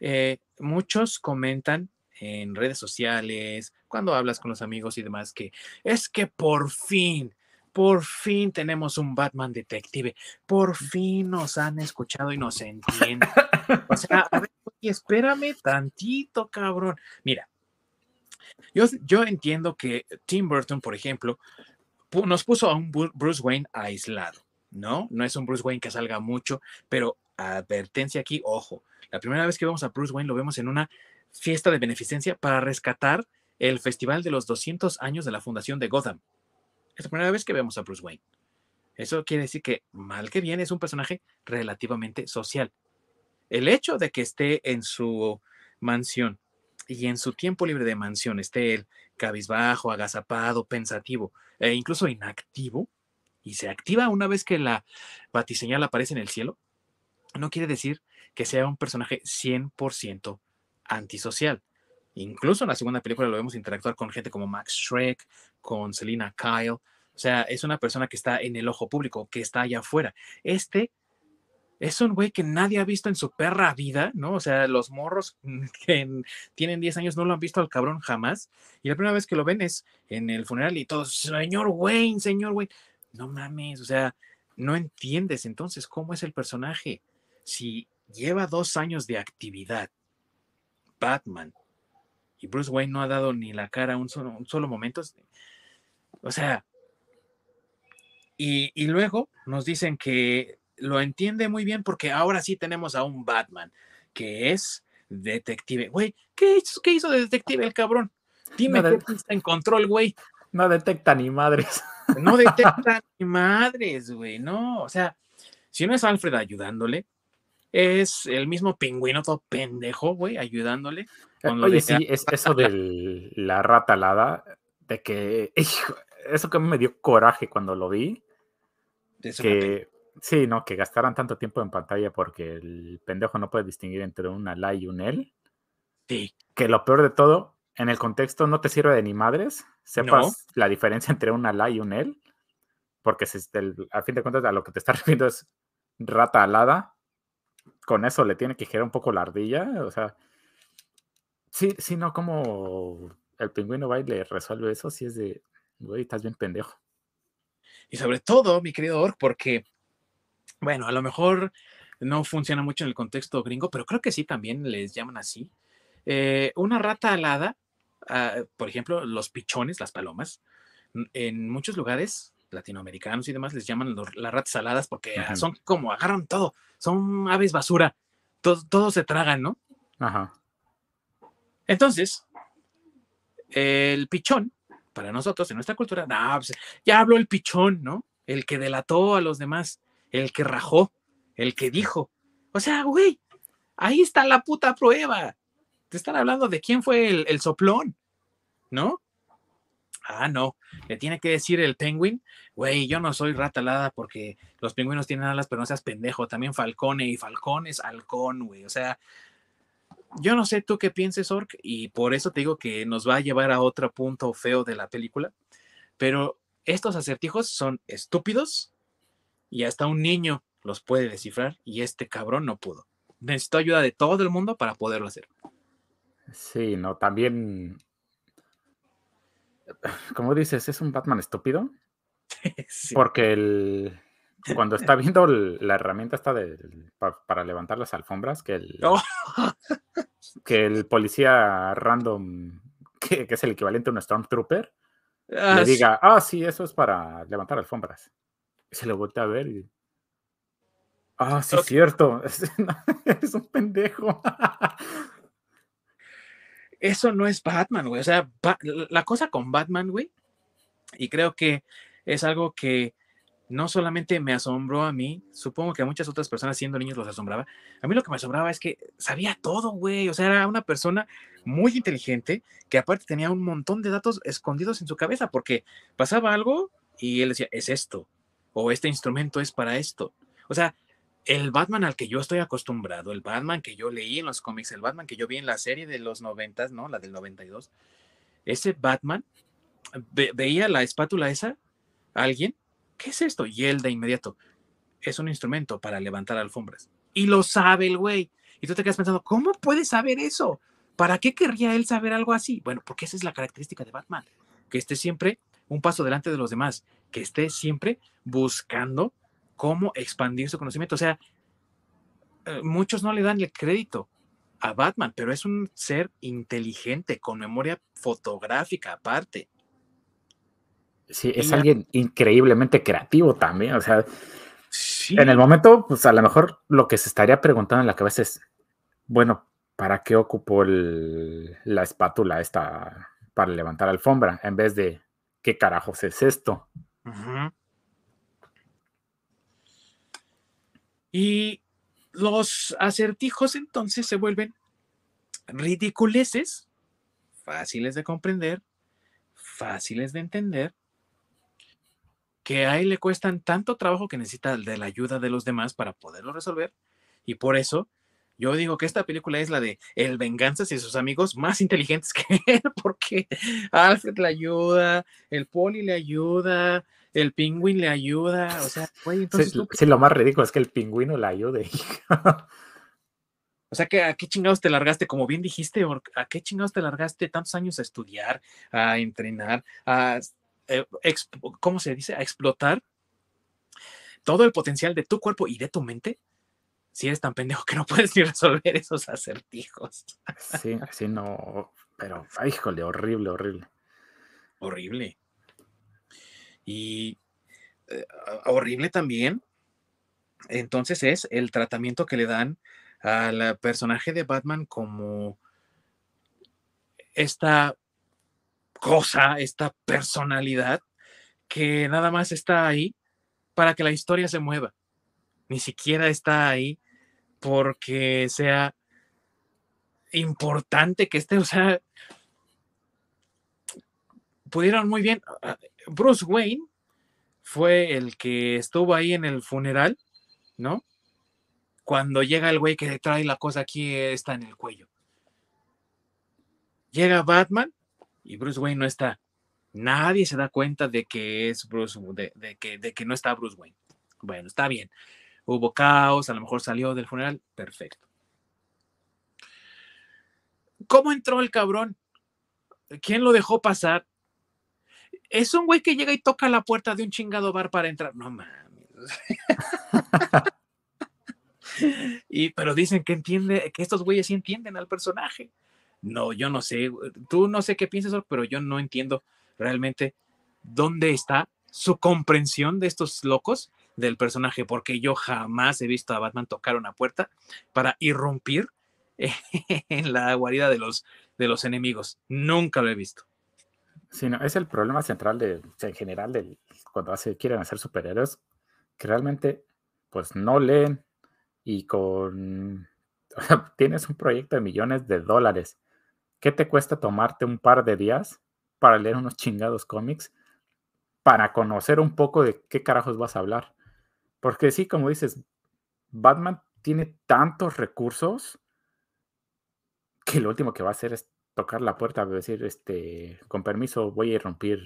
eh, muchos comentan en redes sociales, cuando hablas con los amigos y demás, que es que por fin, por fin tenemos un Batman detective, por fin nos han escuchado y nos entienden. O [laughs] sea, a ver, espérame tantito, cabrón. Mira, yo, yo entiendo que Tim Burton, por ejemplo, nos puso a un Bruce Wayne aislado, ¿no? No es un Bruce Wayne que salga mucho, pero advertencia aquí, ojo, la primera vez que vemos a Bruce Wayne lo vemos en una fiesta de beneficencia para rescatar el festival de los 200 años de la fundación de Gotham. Es la primera vez que vemos a Bruce Wayne. Eso quiere decir que, mal que bien, es un personaje relativamente social. El hecho de que esté en su mansión y en su tiempo libre de mansión esté él cabizbajo, agazapado, pensativo e incluso inactivo, y se activa una vez que la batiseñal aparece en el cielo, no quiere decir que sea un personaje 100% antisocial. Incluso en la segunda película lo vemos interactuar con gente como Max Shrek, con Selina Kyle. O sea, es una persona que está en el ojo público, que está allá afuera. Este es un güey que nadie ha visto en su perra vida, ¿no? O sea, los morros [laughs] que tienen 10 años no lo han visto al cabrón jamás. Y la primera vez que lo ven es en el funeral y todos, señor Wayne, señor Wayne. No mames, o sea, no entiendes entonces cómo es el personaje. Si lleva dos años de actividad, Batman, y Bruce Wayne no ha dado ni la cara un solo, un solo momento, o sea, y, y luego nos dicen que lo entiende muy bien porque ahora sí tenemos a un Batman que es detective. Güey, ¿qué hizo, qué hizo de detective el cabrón? Dime no qué está en control, güey. No detecta ni madres. No detecta [laughs] ni madres, güey. No, o sea, si no es Alfred ayudándole, es el mismo pingüino todo pendejo, güey, ayudándole. Eh, oye, sí, [laughs] es eso de la rata alada, de que, eso que me dio coraje cuando lo vi. De que, Sí, no, que gastaran tanto tiempo en pantalla porque el pendejo no puede distinguir entre una la y un él. Sí. Que lo peor de todo, en el contexto no te sirve de ni madres, sepas la diferencia entre una la y un él, porque si a fin de cuentas a lo que te está [laughs] refiriendo es rata alada, con eso le tiene que girar un poco la ardilla, o sea, sí, sí, no, como el pingüino va y le resuelve eso, sí es de, güey, estás bien pendejo. Y sobre todo, mi querido Ork, porque bueno, a lo mejor no funciona mucho en el contexto gringo, pero creo que sí también les llaman así. Eh, una rata alada, ah, por ejemplo, los pichones, las palomas, en muchos lugares latinoamericanos y demás les llaman las ratas aladas porque son como agarran todo, son aves basura, todo, se tragan, ¿no? Ajá. Entonces, el pichón, para nosotros, en nuestra cultura, pues, ya habló el pichón, ¿no? El que delató a los demás el que rajó, el que dijo. O sea, güey, ahí está la puta prueba. Te están hablando de quién fue el, soplón, ¿no? Ah, no, le tiene que decir el penguin, güey, yo no soy ratalada porque los pingüinos tienen alas, pero no seas pendejo, también Falcone y Falcón es halcón, güey, o sea, yo no sé tú qué pienses, Ork, y por eso te digo que nos va a llevar a otro punto feo de la película, pero estos acertijos son estúpidos, y hasta un niño los puede descifrar y este cabrón no pudo. Necesitó ayuda de todo el mundo para poderlo hacer. Sí, no, también, como dices, es un Batman estúpido. [laughs] Porque el, cuando está viendo la herramienta esta de, para, levantar las alfombras, que el, oh. que el policía random, que, es el equivalente a un Stormtrooper, le ah, diga, ah, sí, eso es para levantar alfombras se lo voltea a ver y. Ah, sí, es cierto. [laughs] Es un pendejo. [laughs] Eso no es Batman, güey. O sea, la cosa con Batman, güey, y creo que es algo que no solamente me asombró a mí, supongo que a muchas otras personas siendo niños los asombraba. A mí lo que me asombraba es que sabía todo, güey. O sea, era una persona muy inteligente que aparte tenía un montón de datos escondidos en su cabeza porque pasaba algo y él decía, es esto, o este instrumento es para esto. O sea, el Batman al que yo estoy acostumbrado, el Batman que yo leí en los cómics, el Batman que yo vi en la serie de los noventas, ¿no? La del 92, ese Batman veía la espátula esa, alguien, ¿qué es esto? Y él de inmediato, es un instrumento para levantar alfombras. Y lo sabe el güey. Y tú te quedas pensando, ¿cómo puede saber eso? ¿Para qué querría él saber algo así? Bueno, porque esa es la característica de Batman, que esté siempre un paso delante de los demás, que esté siempre buscando cómo expandir su conocimiento. O sea, eh, muchos no le dan el crédito a Batman, pero es un ser inteligente, con memoria fotográfica aparte. Sí, es alguien increíblemente creativo también. O sea, en el momento, pues a lo mejor lo que se estaría preguntando en la cabeza es, bueno, ¿para qué ocupó la espátula esta para levantar alfombra? En vez de, ¿qué carajos es esto? Y los acertijos entonces se vuelven ridiculeces, fáciles de comprender, fáciles de entender, que a él le cuestan tanto trabajo que necesita de la ayuda de los demás para poderlo resolver. Y por eso yo digo que esta película es la de El Venganzas y sus amigos más inteligentes [laughs] que él, porque Alfred le ayuda, el Poli le ayuda, el pingüino le ayuda, o sea, güey, entonces... Sí, lo más ridículo es que el pingüino le ayude. [laughs] O sea, ¿a qué chingados te largaste? Como bien dijiste, ¿a qué chingados te largaste tantos años a estudiar, a entrenar, a, eh, ¿cómo se dice? A explotar todo el potencial de tu cuerpo y de tu mente si eres tan pendejo que no [laughs] puedes ni resolver esos acertijos. Sí, así no, pero, híjole, horrible, horrible. Horrible. Y eh, horrible también, entonces es el tratamiento que le dan al personaje de Batman como esta cosa, esta personalidad que nada más está ahí para que la historia se mueva. Ni siquiera está ahí porque sea importante que esté, o sea, pudieron muy bien, ah, Bruce Wayne fue el que estuvo ahí en el funeral, ¿no? Cuando llega el güey que trae la cosa aquí, está en el cuello. Llega Batman y Bruce Wayne no está. Nadie se da cuenta de que es Bruce, de, que, de que no está Bruce Wayne. Bueno, está bien. Hubo caos, a lo mejor salió del funeral, perfecto. ¿Cómo entró el cabrón? ¿Quién lo dejó pasar? Es un güey que llega y toca la puerta de un chingado bar para entrar. No mames. [laughs] y, pero dicen que entiende, que estos güeyes sí entienden al personaje. No, yo no sé. Tú no sé qué piensas, pero yo no entiendo realmente dónde está su comprensión de estos locos del personaje, porque yo jamás he visto a Batman tocar una puerta para irrumpir [laughs] en la guarida de los, de los enemigos. Nunca lo he visto. Es el problema central de, en general de cuando hace, quieren hacer superhéroes, que realmente pues no leen y con [laughs] tienes un proyecto de millones de dólares. ¿Qué te cuesta tomarte un par de días para leer unos chingados cómics para conocer un poco de qué carajos vas a hablar? Porque sí, como dices, Batman tiene tantos recursos que lo último que va a hacer es tocar la puerta, decir, este, con permiso, voy a irrumpir,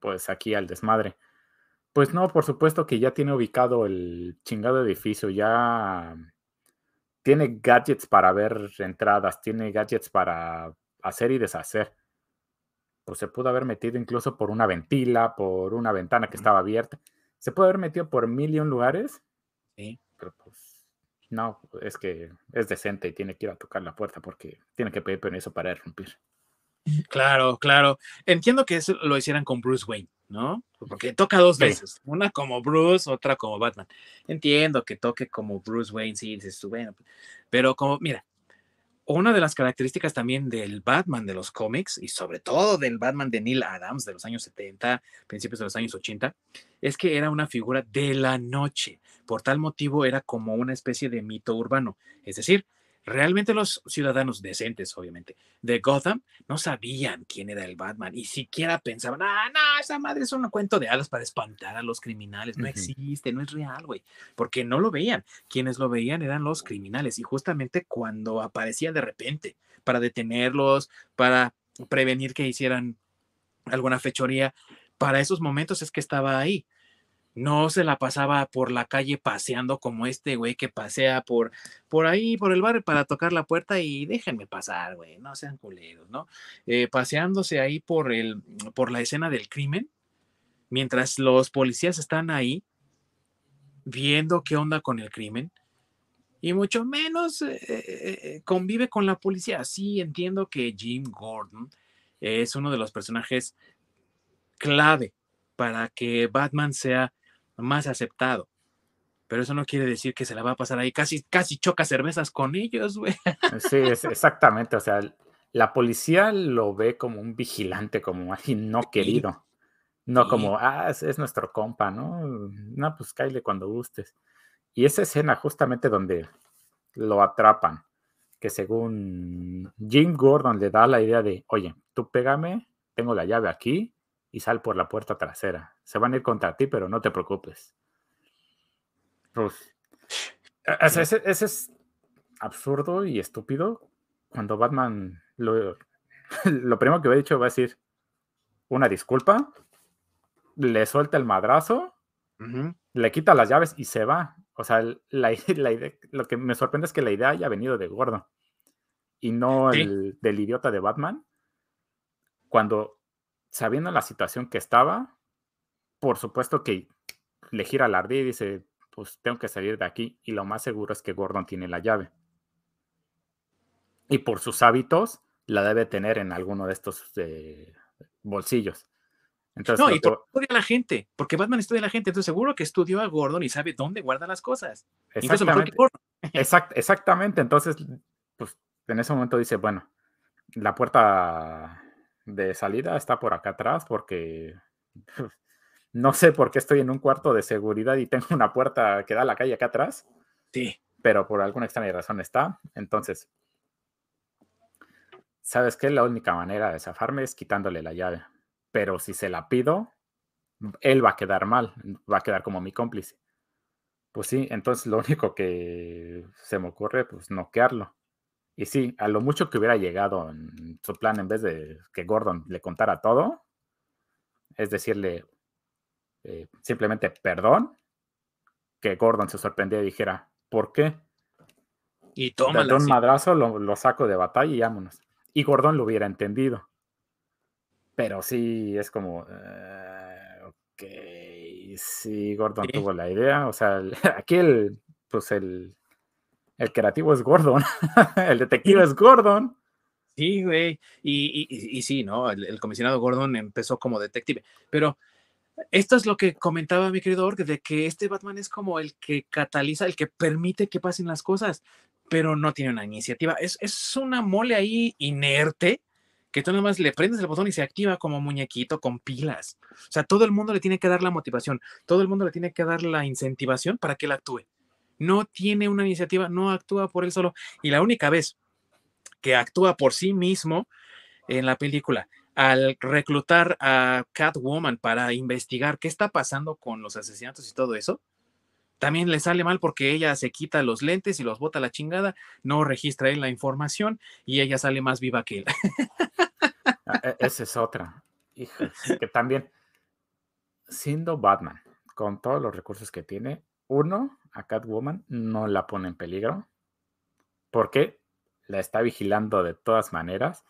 pues aquí al desmadre. Pues no, por supuesto que ya tiene ubicado el chingado edificio, ya tiene gadgets para ver entradas, tiene gadgets para hacer y deshacer. Pues se pudo haber metido incluso por una ventila, por una ventana que estaba abierta. Se puede haber metido por mil y un lugares. Sí. Pero pues no, es que es decente y tiene que ir a tocar la puerta porque tiene que pedir permiso para irrumpir. Claro, claro. Entiendo que eso lo hicieran con Bruce Wayne, ¿no? Porque toca dos veces, una como Bruce, otra como Batman. Entiendo que toque como Bruce Wayne, sí, dices bueno, pero como, mira, una de las características también del Batman de los cómics y sobre todo del Batman de Neil Adams de los años 70, principios de los años 80, es que era una figura de la noche. Por tal motivo era como una especie de mito urbano. Es decir, Realmente los ciudadanos decentes, obviamente, de Gotham no sabían quién era el Batman y siquiera pensaban, ah, no, esa madre es un cuento de hadas para espantar a los criminales, no existe, no es real, güey, porque no lo veían. Quienes lo veían eran los criminales y justamente cuando aparecía de repente para detenerlos, para prevenir que hicieran alguna fechoría, para esos momentos es que estaba ahí no se la pasaba por la calle paseando como este güey que pasea por, por ahí, por el barrio para tocar la puerta y déjenme pasar, güey, no sean culeros, ¿no? Eh, paseándose ahí por, el, por la escena del crimen, mientras los policías están ahí viendo qué onda con el crimen y mucho menos eh, eh, convive con la policía. Sí, entiendo que Jim Gordon es uno de los personajes clave para que Batman sea más aceptado. Pero eso no quiere decir que se la va a pasar ahí. Casi, casi choca cervezas con ellos, güey. [laughs] Sí, es exactamente. O sea, la policía lo ve como un vigilante, como alguien no querido. No como, ah, es, nuestro compa, ¿no? No, pues cállate cuando gustes. Y esa escena justamente donde lo atrapan, que según Jim Gordon le da la idea de, oye, tú pégame, tengo la llave aquí, y sal por la puerta trasera. Se van a ir contra ti, pero no te preocupes. Pues, ese, es absurdo y estúpido. Cuando Batman lo, [laughs] lo primero que ha dicho va a decir una disculpa, le suelta el madrazo, le quita las llaves y se va. O sea, la, [laughs] idea, lo que me sorprende es que la idea haya venido de Gordo y no el, del idiota de Batman. Cuando sabiendo la situación que estaba, por supuesto que le gira la ardilla y dice, pues tengo que salir de aquí. Y lo más seguro es que Gordon tiene la llave. Y por sus hábitos, la debe tener en alguno de estos eh, bolsillos. Entonces, no, y estudia a la gente, porque Batman estudia a la gente, entonces seguro que estudió a Gordon y sabe dónde guarda las cosas. Exactamente. exactamente, entonces, pues en ese momento dice, bueno, la puerta de salida está por acá atrás porque no sé por qué estoy en un cuarto de seguridad y tengo una puerta que da a la calle acá atrás. Sí. Pero por alguna extraña razón está. Entonces, ¿sabes qué? La única manera de zafarme es quitándole la llave. Pero si se la pido, él va a quedar mal, va a quedar como mi cómplice. Pues sí, entonces lo único que se me ocurre, pues noquearlo. Y sí, a lo mucho que hubiera llegado en su plan, en vez de que Gordon le contara todo, es decirle eh, simplemente perdón, que Gordon se sorprendía y dijera, ¿por qué? Y toma un madrazo, lo, saco de batalla y vámonos. Y Gordon lo hubiera entendido. Pero sí, es como, eh, ok, sí, Gordon tuvo la idea. O sea, [laughs] aquí el, pues el, el creativo es Gordon. [laughs] el detective es Gordon. Sí, güey. Y, y, sí, ¿no? El, comisionado Gordon empezó como detective. Pero esto es lo que comentaba mi querido Org, de que este Batman es como el que cataliza, el que permite que pasen las cosas, pero no tiene una iniciativa. Es, es una mole ahí inerte que tú nada más le prendes el botón y se activa como muñequito con pilas. O sea, todo el mundo le tiene que dar la motivación, todo el mundo le tiene que dar la incentivación para que él actúe no tiene una iniciativa, no actúa por él solo. Y la única vez que actúa por sí mismo en la película, al reclutar a Catwoman para investigar qué está pasando con los asesinatos y todo eso, también le sale mal porque ella se quita los lentes y los bota a la chingada, no registra él la información y ella sale más viva que él. Ah, e, esa es otra. que también, siendo Batman, con todos los recursos que tiene, uno, a Catwoman no la pone en peligro porque la está vigilando de todas maneras.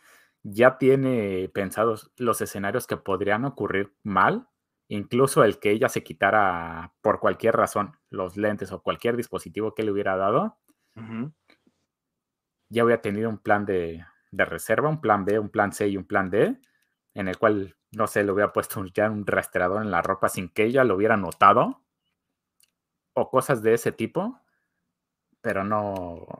Ya tiene pensados los escenarios que podrían ocurrir mal, incluso el que ella se quitara por cualquier razón los lentes o cualquier dispositivo que le hubiera dado. Ya hubiera tenido un plan de, de reserva, un plan B, un plan C y un plan D, en el cual no sé, le hubiera puesto ya un rastreador en la ropa sin que ella lo hubiera notado, o cosas de ese tipo, pero no,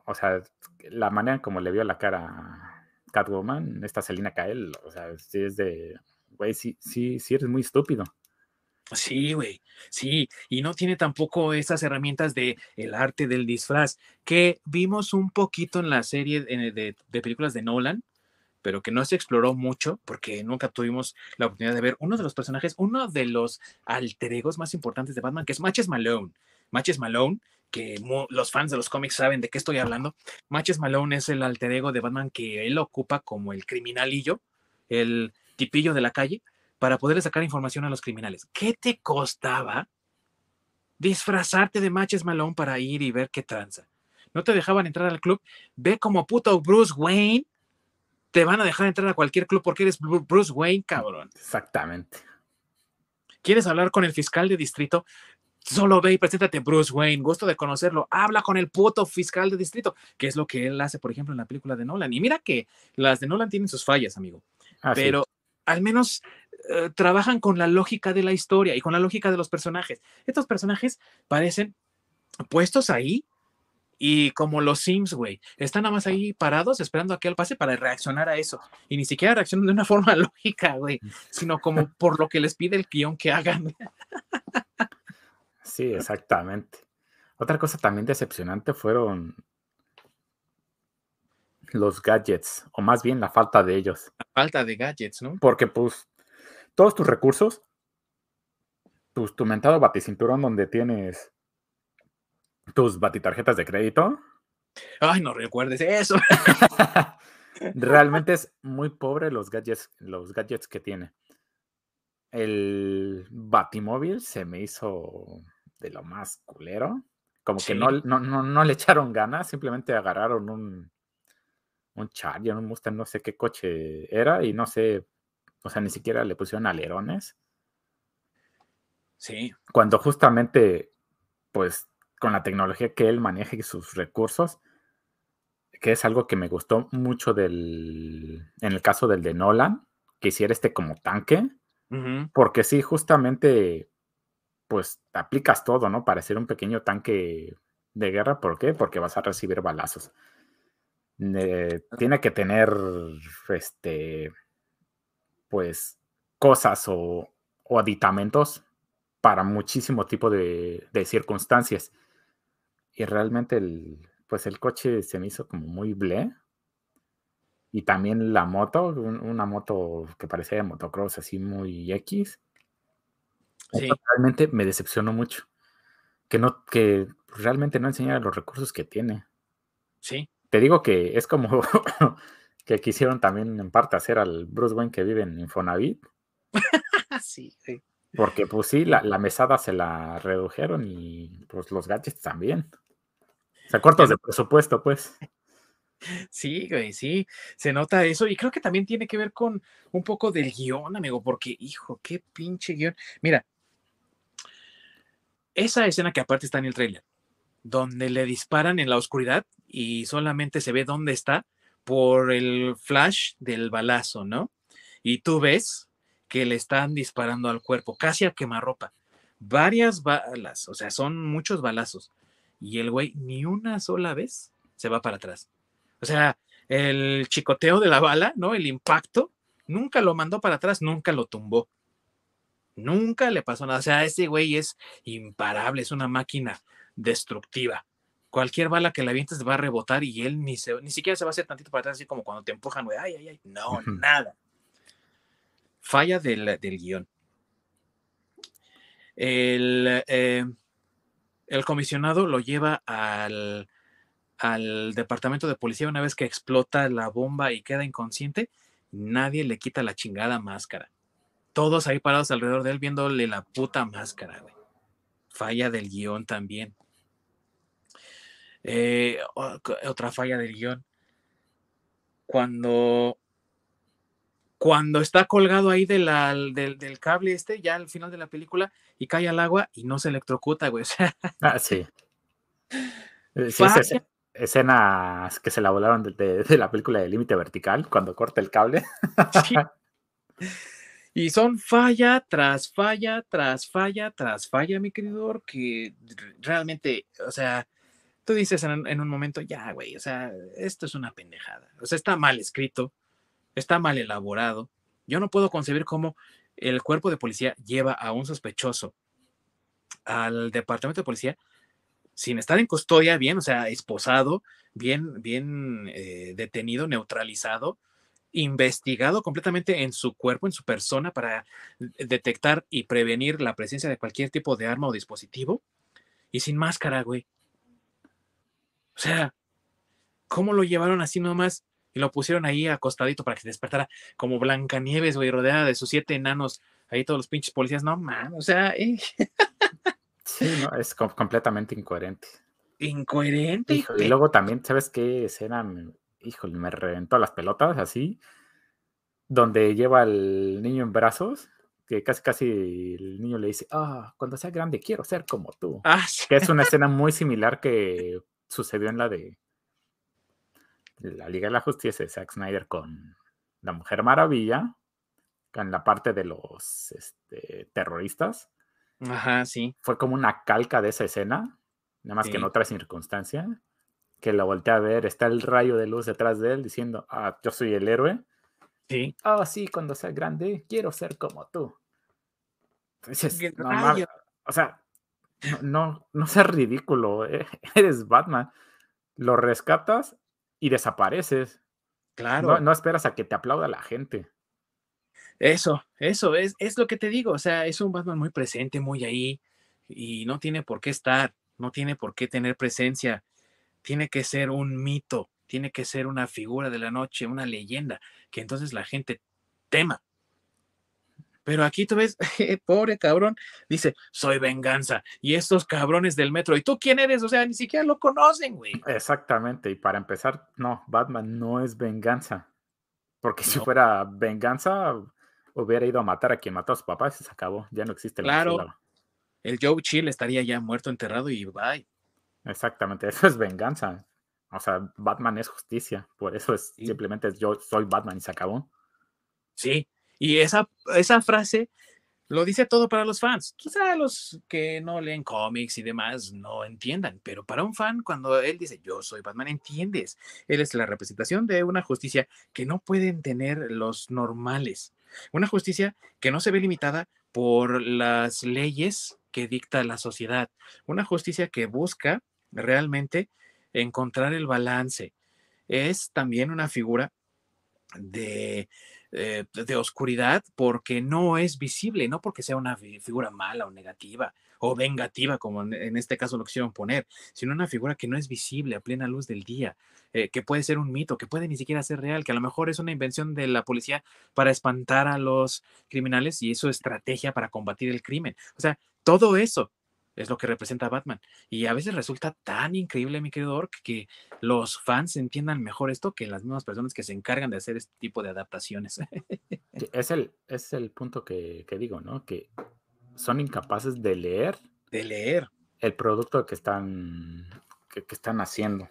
o sea, la manera como le vio la cara Catwoman, esta Selina Kael, o sea, sí es de, güey, sí, sí, sí eres muy estúpido. Sí, güey, sí, y no tiene tampoco esas herramientas de el arte del disfraz que vimos un poquito en la serie de, de, películas de Nolan, pero que no se exploró mucho porque nunca tuvimos la oportunidad de ver uno de los personajes, uno de los alter egos más importantes de Batman, que es Matches Malone. Matches Malone, que los fans de los cómics saben de qué estoy hablando. Matches Malone es el alter ego de Batman que él ocupa como el criminalillo, el tipillo de la calle para poderle sacar información a los criminales. ¿Qué te costaba disfrazarte de Matches Malone para ir y ver qué tranza? No te dejaban entrar al club. Ve como puto Bruce Wayne. Te van a dejar entrar a cualquier club porque eres Bruce Wayne, cabrón. Exactamente. ¿Quieres hablar con el fiscal de distrito? Solo ve y preséntate Bruce Wayne, gusto de conocerlo. Habla con el puto fiscal de distrito, que es lo que él hace, por ejemplo, en la película de Nolan. Y mira que las de Nolan tienen sus fallas, amigo. Ah, pero al menos eh, trabajan con la lógica de la historia y con la lógica de los personajes. Estos personajes parecen puestos ahí y como los Sims, güey, están nada más ahí parados esperando a que él pase para reaccionar a eso. Y ni siquiera reaccionan de una forma [laughs] lógica, güey, sino como por lo que les pide el guion que hagan. Sí, exactamente. Otra cosa también decepcionante fueron los gadgets, o más bien la falta de ellos. La falta de gadgets, ¿no? Porque pues todos tus recursos, tus, tu mentado baticinturón donde tienes tus batitarjetas de crédito. Ay, no recuerdes eso. [laughs] Realmente [laughs] es muy pobre los gadgets, los gadgets que tiene. El batimóvil se me hizo de lo más culero. Como que no, no, no, le echaron ganas, simplemente agarraron un, un Charger, un Mustang, no sé qué coche era y no sé o sea, ni siquiera le pusieron alerones. Sí. Cuando justamente, pues, con la tecnología que él maneja y sus recursos, que es algo que me gustó mucho del, en el caso del de Nolan, que hiciera este como tanque, porque sí, justamente, pues, aplicas todo, ¿no? Para ser un pequeño tanque de guerra, ¿por qué? Porque vas a recibir balazos. Eh, tiene que tener, este, pues cosas o, aditamentos para muchísimo tipo de, circunstancias. Y realmente el, pues el coche se me hizo como muy ble. Y también la moto, una moto que parecía de motocross así muy X. Realmente me decepcionó mucho. Que no, que realmente no enseñara los recursos que tiene. Sí. Te digo que es como [laughs] que quisieron también en parte hacer al Bruce Wayne que vive en Infonavit. [laughs] sí, Porque pues sí, la, mesada se la redujeron y pues los gadgets también. O sea, cortos de presupuesto, pues. [laughs] Sí, güey, sí, se nota eso y creo que también tiene que ver con un poco del guion, amigo, porque, hijo, qué pinche guion. Mira, esa escena que aparte está en el trailer, donde le disparan en la oscuridad y solamente se ve dónde está, por el flash del balazo, ¿no? Y tú ves que le están disparando al cuerpo, casi a quemarropa. Varias balas, o sea, son muchos balazos. Y el güey ni una sola vez se va para atrás. O sea, el chicoteo de la bala, ¿no? El impacto, nunca lo mandó para atrás, nunca lo tumbó. Nunca le pasó nada. O sea, ese güey es imparable, es una máquina destructiva cualquier bala que le avientes va a rebotar y él ni, se, ni siquiera se va a hacer tantito para atrás, así como cuando te empujan, güey, ay, ay, ay. No, nada. Falla del, guion. El, eh, el, comisionado lo lleva al, al departamento de policía una vez que explota la bomba y queda inconsciente. Nadie le quita la chingada máscara. Todos ahí parados alrededor de él viéndole la puta máscara, güey. Falla del guion también. Eh, otra falla del guion. Cuando, cuando está colgado ahí del, del, cable este, ya al final de la película, y cae al agua y no se electrocuta, güey. ah, sí. [laughs] Eh, escenas que se la volaron de, la película de Límite Vertical, cuando corta el cable. [laughs] Y son falla tras falla, tras falla, tras falla, mi querido, que realmente, o sea, tú dices en, un momento, ya, güey, o sea, esto es una pendejada. O sea, está mal escrito, está mal elaborado. Yo no puedo concebir cómo el cuerpo de policía lleva a un sospechoso al departamento de policía sin estar en custodia, bien, o sea, esposado, bien, bien eh, detenido, neutralizado, investigado completamente en su cuerpo, en su persona, para detectar y prevenir la presencia de cualquier tipo de arma o dispositivo, y sin máscara, güey. O sea, ¿cómo lo llevaron así nomás? Y lo pusieron ahí acostadito para que se despertara como Blancanieves, güey, rodeada de sus siete enanos, ahí todos los pinches policías, no, man, o sea, eh. Sí, no, es completamente incoherente. Incoherente. y luego también, ¿sabes qué escena? Híjole, me reventó las pelotas así, donde lleva al niño en brazos, que casi casi el niño le dice, ah, cuando sea grande quiero ser como tú. Ah, Que es una escena muy similar que sucedió en la de la Liga de la Justicia de Zack Snyder con la Mujer Maravilla, en la parte de los este, terroristas Ajá, sí. Fue como una calca de esa escena, nada más que en otra circunstancia, que la volteé a ver, está el rayo de luz detrás de él diciendo, ah, yo soy el héroe. Sí. Ah, sí, cuando sea grande, quiero ser como tú. Entonces, no, o sea, no, no, seas ridículo, eh, [laughs] eres Batman. Lo rescatas y desapareces. Claro. No, no, esperas a que te aplauda la gente. Eso, eso es, es lo que te digo. O sea, es un Batman muy presente, muy ahí, y no tiene por qué estar, no tiene por qué tener presencia. Tiene que ser un mito, tiene que ser una figura de la noche, una leyenda, que entonces la gente tema. Pero aquí tú ves, [laughs] pobre cabrón, dice, soy venganza. Y estos cabrones del metro, ¿y tú quién eres? O sea, ni siquiera lo conocen, güey. Exactamente. Y para empezar, no, Batman no es venganza. Porque si fuera venganza, hubiera ido a matar a quien mató a su papá y se acabó. Ya no existe la Claro. El Joe Chill estaría ya muerto, enterrado y bye. Exactamente, [laughs] eso es venganza. O sea, Batman es justicia. Por eso es simplemente yo soy Batman y se acabó. Sí, y esa, esa frase lo dice todo para los fans. Quizá los que no leen cómics y demás no entiendan, pero para un fan, cuando él dice yo soy Batman, entiendes. Él es la representación de una justicia que no pueden tener los normales. Una justicia que no se ve limitada por las leyes que dicta la sociedad. Una justicia que busca realmente encontrar el balance. Es también una figura de, eh, de oscuridad porque no es visible, no porque sea una figura mala o negativa o vengativa, como en este caso lo quisieron poner, sino una figura que no es visible a plena luz del día, eh, que puede ser un mito, que puede ni siquiera ser real, que a lo mejor es una invención de la policía para espantar a los criminales y es su estrategia para combatir el crimen. O sea, todo eso es lo que representa Batman. Y a veces resulta tan increíble, mi querido Ork, que los fans entiendan mejor esto que las mismas personas que se encargan de hacer este tipo de adaptaciones. es, el, es el punto que, que digo, ¿no? Que son incapaces de leer. De leer. El producto que están, que, que están haciendo.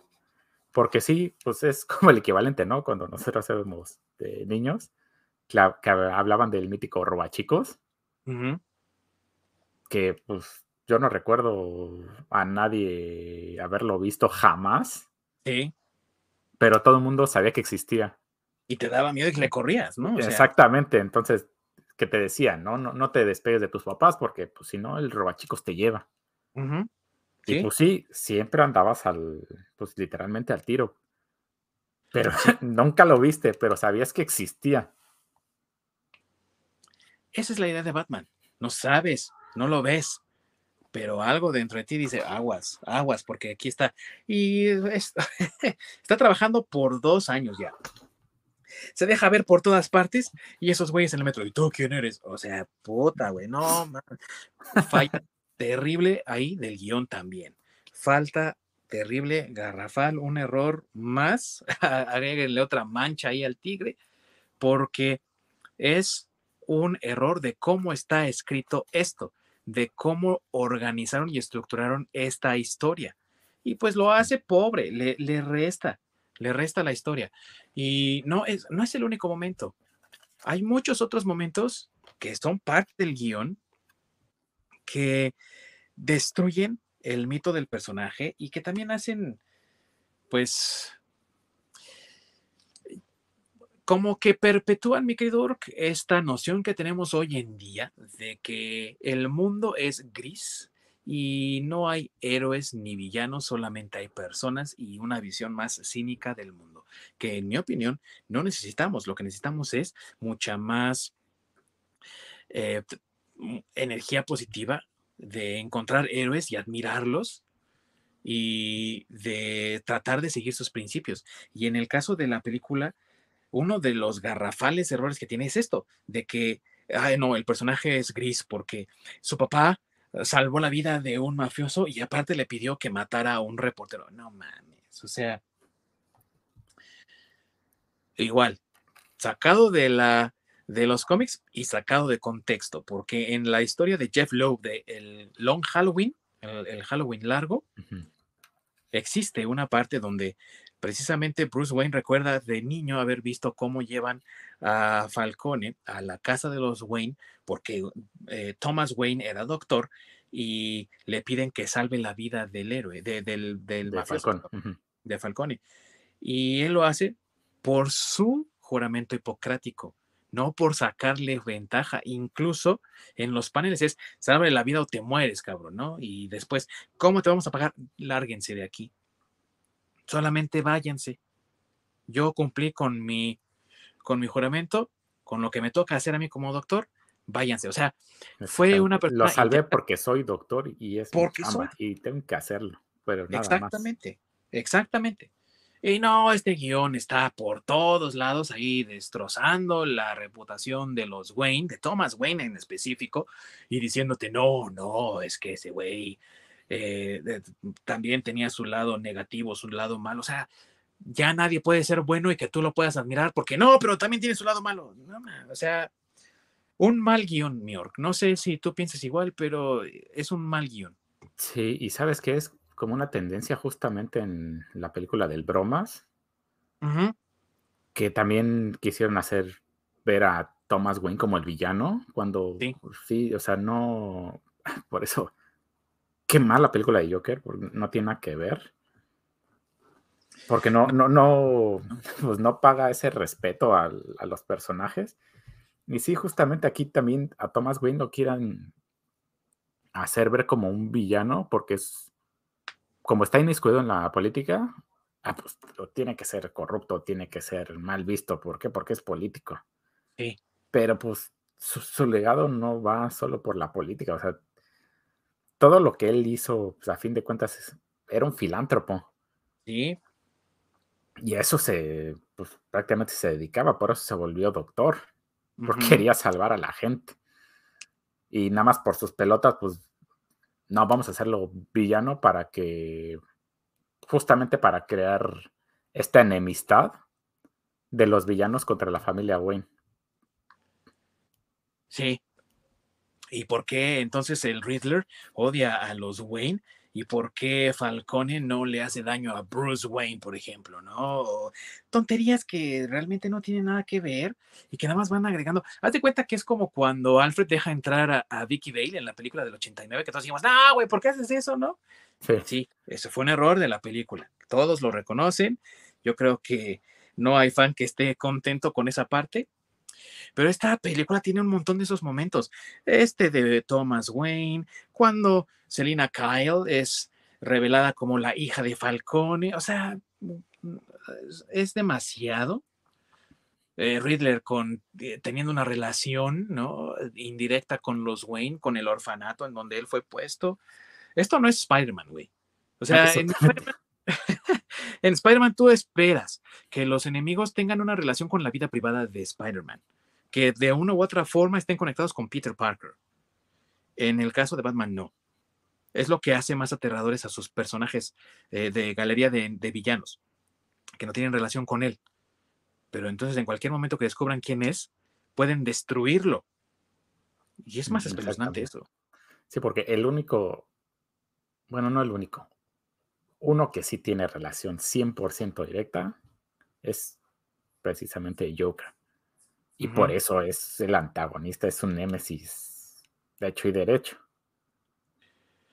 Porque sí, pues es [laughs] como el equivalente, ¿no? Cuando nosotros éramos niños, que, hablaban del mítico robachicos, que pues yo no recuerdo a nadie haberlo visto jamás. Sí. Pero todo el mundo sabía que existía. Y te daba miedo y le corrías, ¿no? Exactamente, entonces, que te decían, ¿no? No, no te despegues de tus papás porque, pues, si no, el robachicos te lleva. Y pues sí, siempre andabas al, pues literalmente al tiro. Pero [laughs] nunca lo viste, pero sabías que existía. Esa es la idea de Batman. No sabes, no lo ves, pero algo dentro de ti dice aguas, aguas, porque aquí está. Y [laughs] está trabajando por dos años ya. Se deja ver por todas partes y esos güeyes en el metro. ¿Y tú quién eres? O sea, puta, güey, no, man. Falla terrible ahí del guion también. Falta terrible, garrafal, un error más, [laughs] agréguenle otra mancha ahí al tigre, porque es un error de cómo está escrito esto, de cómo organizaron y estructuraron esta historia. Y pues lo hace pobre, le, le resta, le resta la historia. Y no es, no es el único momento. Hay muchos otros momentos que son parte del guion, que destruyen el mito del personaje y que también hacen, pues, como que perpetúan, mi querido Ork, esta noción que tenemos hoy en día de que el mundo es gris y no hay héroes ni villanos, solamente hay personas y una visión más cínica del mundo, que en mi opinión no necesitamos, lo que necesitamos es mucha más eh, energía positiva de encontrar héroes y admirarlos y de tratar de seguir sus principios. Y en el caso de la película, uno de los garrafales errores que tiene es esto, de que, ay, no, el personaje es gris porque su papá salvó la vida de un mafioso y aparte le pidió que matara a un reportero. No mames, o sea, igual, sacado de la de los cómics y sacado de contexto, porque en la historia de Jeff Lowe de el Long Halloween, el, Halloween largo, existe una parte donde precisamente Bruce Wayne recuerda de niño haber visto cómo llevan a Falcone a la casa de los Wayne, porque eh, Thomas Wayne era doctor y le piden que salve la vida del héroe, del, del de Falcone. Y él lo hace por su juramento hipocrático no por sacarle ventaja. Incluso en los paneles es, salve la vida o te mueres, cabrón, ¿no? Y después, ¿cómo te vamos a pagar? Lárguense de aquí. Solamente váyanse. Yo cumplí con mi, con mi juramento, con lo que me toca hacer a mí como doctor, váyanse. O sea, fue una persona. Lo salvé porque soy doctor y es porque soy. y tengo que hacerlo. Pero nada exactamente, exactamente. Y no, este guion está por todos lados ahí destrozando la reputación de los Wayne, de Thomas Wayne en específico, y diciéndote, no, no, es que ese güey eh, también tenía su lado negativo, su lado malo. O sea, ya nadie puede ser bueno y que tú lo puedas admirar, porque no, pero también tiene su lado malo. o sea, un mal guion, York. No sé si tú piensas igual, pero es un mal guion. Sí, y sabes qué es como una tendencia justamente en la película del Bromas, que también quisieron hacer ver a Thomas Wayne como el villano, cuando sí, o sea, no, [laughs] por eso, qué mala película de Joker, porque no tiene nada que ver. Porque no, no, no, [laughs] pues no paga ese respeto a, a los personajes. Y sí, justamente aquí también a Thomas Wayne lo quieran hacer ver como un villano, porque es como está inmiscuido en la política, ah, pues tiene que ser corrupto, tiene que ser mal visto. ¿Por qué? Porque es político. Sí. Pero pues su, legado no va solo por la política. O sea, todo lo que él hizo, pues, a fin de cuentas, era un filántropo. Sí. Y a eso se, pues prácticamente se dedicaba, por eso se volvió doctor, porque quería salvar a la gente. Y nada más por sus pelotas, pues no, vamos a hacerlo villano para que, justamente para crear esta enemistad de los villanos contra la familia Wayne. Sí. ¿Y por qué entonces el Riddler odia a los Wayne? y por qué Falcone no le hace daño a Bruce Wayne, por ejemplo, ¿no? tonterías que realmente no tienen nada que ver y que nada más van agregando. Haz de cuenta que es como cuando Alfred deja entrar a, Vicky Bale en la película del 89, que todos decimos, no, güey, ¿por qué haces eso, no? Sí. sí, ese fue un error de la película. Todos lo reconocen. Yo creo que no hay fan que esté contento con esa parte, pero esta película tiene un montón de esos momentos. Este de Thomas Wayne, cuando Selina Kyle es revelada como la hija de Falcone, o sea, es demasiado. Eh, Riddler con, eh, teniendo una relación ¿no? indirecta con los Wayne, con el orfanato en donde él fue puesto. Esto no es Spider-Man, güey. O sea, en Spider-Man tú esperas que los enemigos tengan una relación con la vida privada de Spider-Man que de una u otra forma estén conectados con Peter Parker. En el caso de Batman, no. Es lo que hace más aterradores a sus personajes eh, de galería de, villanos, que no tienen relación con él. Pero entonces, en cualquier momento que descubran quién es, pueden destruirlo. Y es más espeluznante eso. Sí, porque el único, bueno, no el único, uno que sí tiene relación 100% directa es precisamente Joker. Y por eso es el antagonista, es un némesis de hecho y derecho.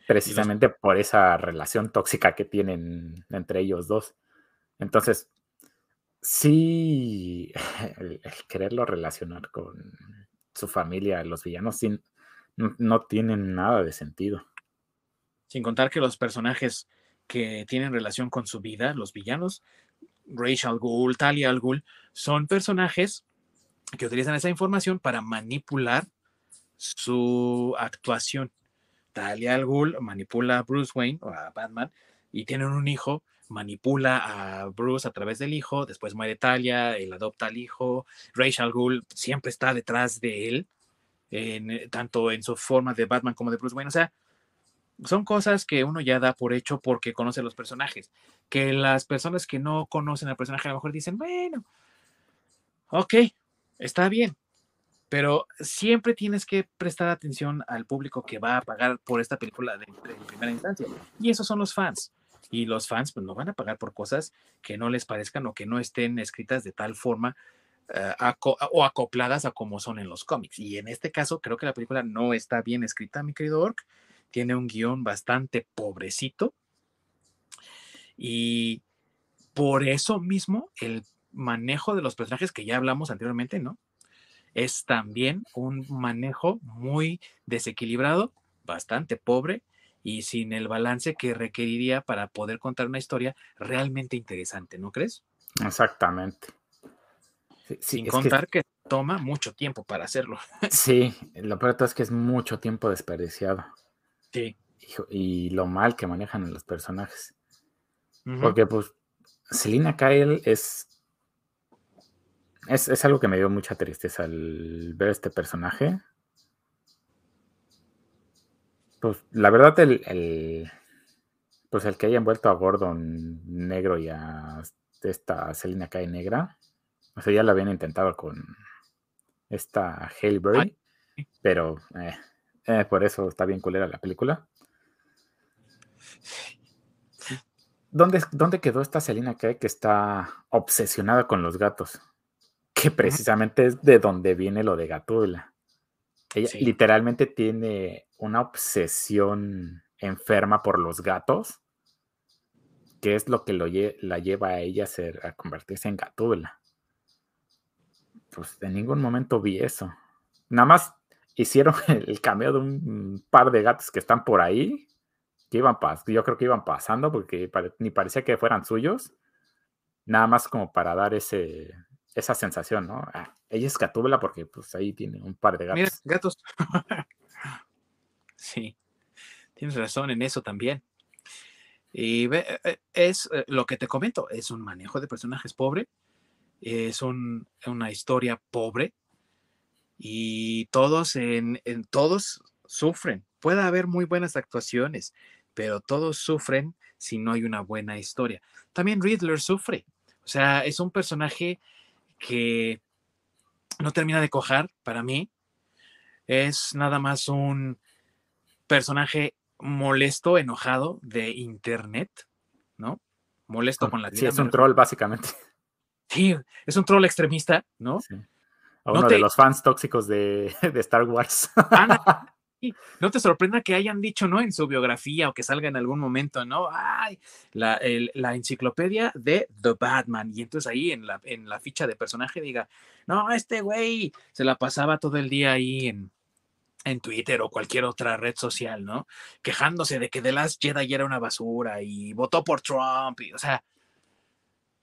Precisamente por esa relación tóxica que tienen entre ellos dos. Entonces, sí, [laughs] el, quererlo relacionar con su familia, los villanos, sin, no, tienen nada de sentido. Sin contar que los personajes que tienen relación con su vida, los villanos, Rachel Ghoul, Talia al Ghul, son personajes que utilizan esa información para manipular su actuación. Talia al Ghul manipula a Bruce Wayne o a Batman y tienen un hijo manipula a Bruce a través del hijo, después muere Talia, él adopta al hijo, Rachel Gould siempre está detrás de él, tanto en su forma de Batman como de Bruce Wayne, o sea, son cosas que uno ya da por hecho porque conoce los personajes, que las personas que no conocen al personaje a lo mejor dicen, bueno, ok, está bien, pero siempre tienes que prestar atención al público que va a pagar por esta película de, de primera instancia, y esos son los fans y los fans pues no van a pagar por cosas que no les parezcan o que no estén escritas de tal forma eh, o acopladas a como son en los cómics. Y en este caso creo que la película no está bien escrita, mi querido Orc. Tiene un guion bastante pobrecito. Y por eso mismo el manejo de los personajes que ya hablamos anteriormente, ¿no? Es también un manejo muy desequilibrado, bastante pobre y sin el balance que requeriría para poder contar una historia realmente interesante, ¿no crees? Exactamente. sin contar que... toma mucho tiempo para hacerlo. [laughs] Sí, lo peor es que es mucho tiempo desperdiciado. Sí. Y, lo mal que manejan a los personajes. Porque, pues, Selina Kyle es, es, es algo que me dio mucha tristeza al ver este personaje pues la verdad, el, pues el que haya envuelto a Gordon negro y a esta Selina Kai negra, o sea, ya lo habían intentado con esta Haleberry, pero eh, eh, por eso está bien culera la película. ¿Dónde, ¿Dónde, quedó esta Selina que está obsesionada con los gatos? Que precisamente es de donde viene lo de Gatula. Ella literalmente tiene una obsesión enferma por los gatos, que es lo que lo la lleva a ella a, ser, a convertirse en gatula. Pues en ningún momento vi eso. Nada más hicieron [laughs] el cameo de un par de gatos que están por ahí, que iban yo creo que iban pasando porque ni parecía que fueran suyos, nada más como para dar ese, esa sensación, ¿no? Ah, ella es gatúbela porque pues ahí tiene un par de gatos. Mira, gatos. [laughs] sí, tienes razón en eso también. Y ve, eh, es eh, lo que te comento, es un manejo de personajes pobre, es una historia pobre y todos en, en todos sufren. Puede haber muy buenas actuaciones, pero todos sufren si no hay una buena historia. También Riddler sufre. O sea, es un personaje que no termina de cojar para mí. Es nada más un personaje molesto, enojado de internet, ¿no? Molesto con la vida. Sí, es un troll, básicamente. Sí, es un troll extremista, ¿no? Uno de los fans tóxicos de, [laughs] Star Wars. [laughs] no te sorprenda que hayan dicho, ¿no? En su biografía o que salga en algún momento, ¿no? Ay, la, enciclopedia de The Batman. Y entonces ahí en la, en la ficha de personaje diga, no, este güey se la pasaba todo el día ahí en, en Twitter o cualquier otra red social, ¿no? Quejándose de que The Last Jedi era una basura y votó por Trump. Y, o sea,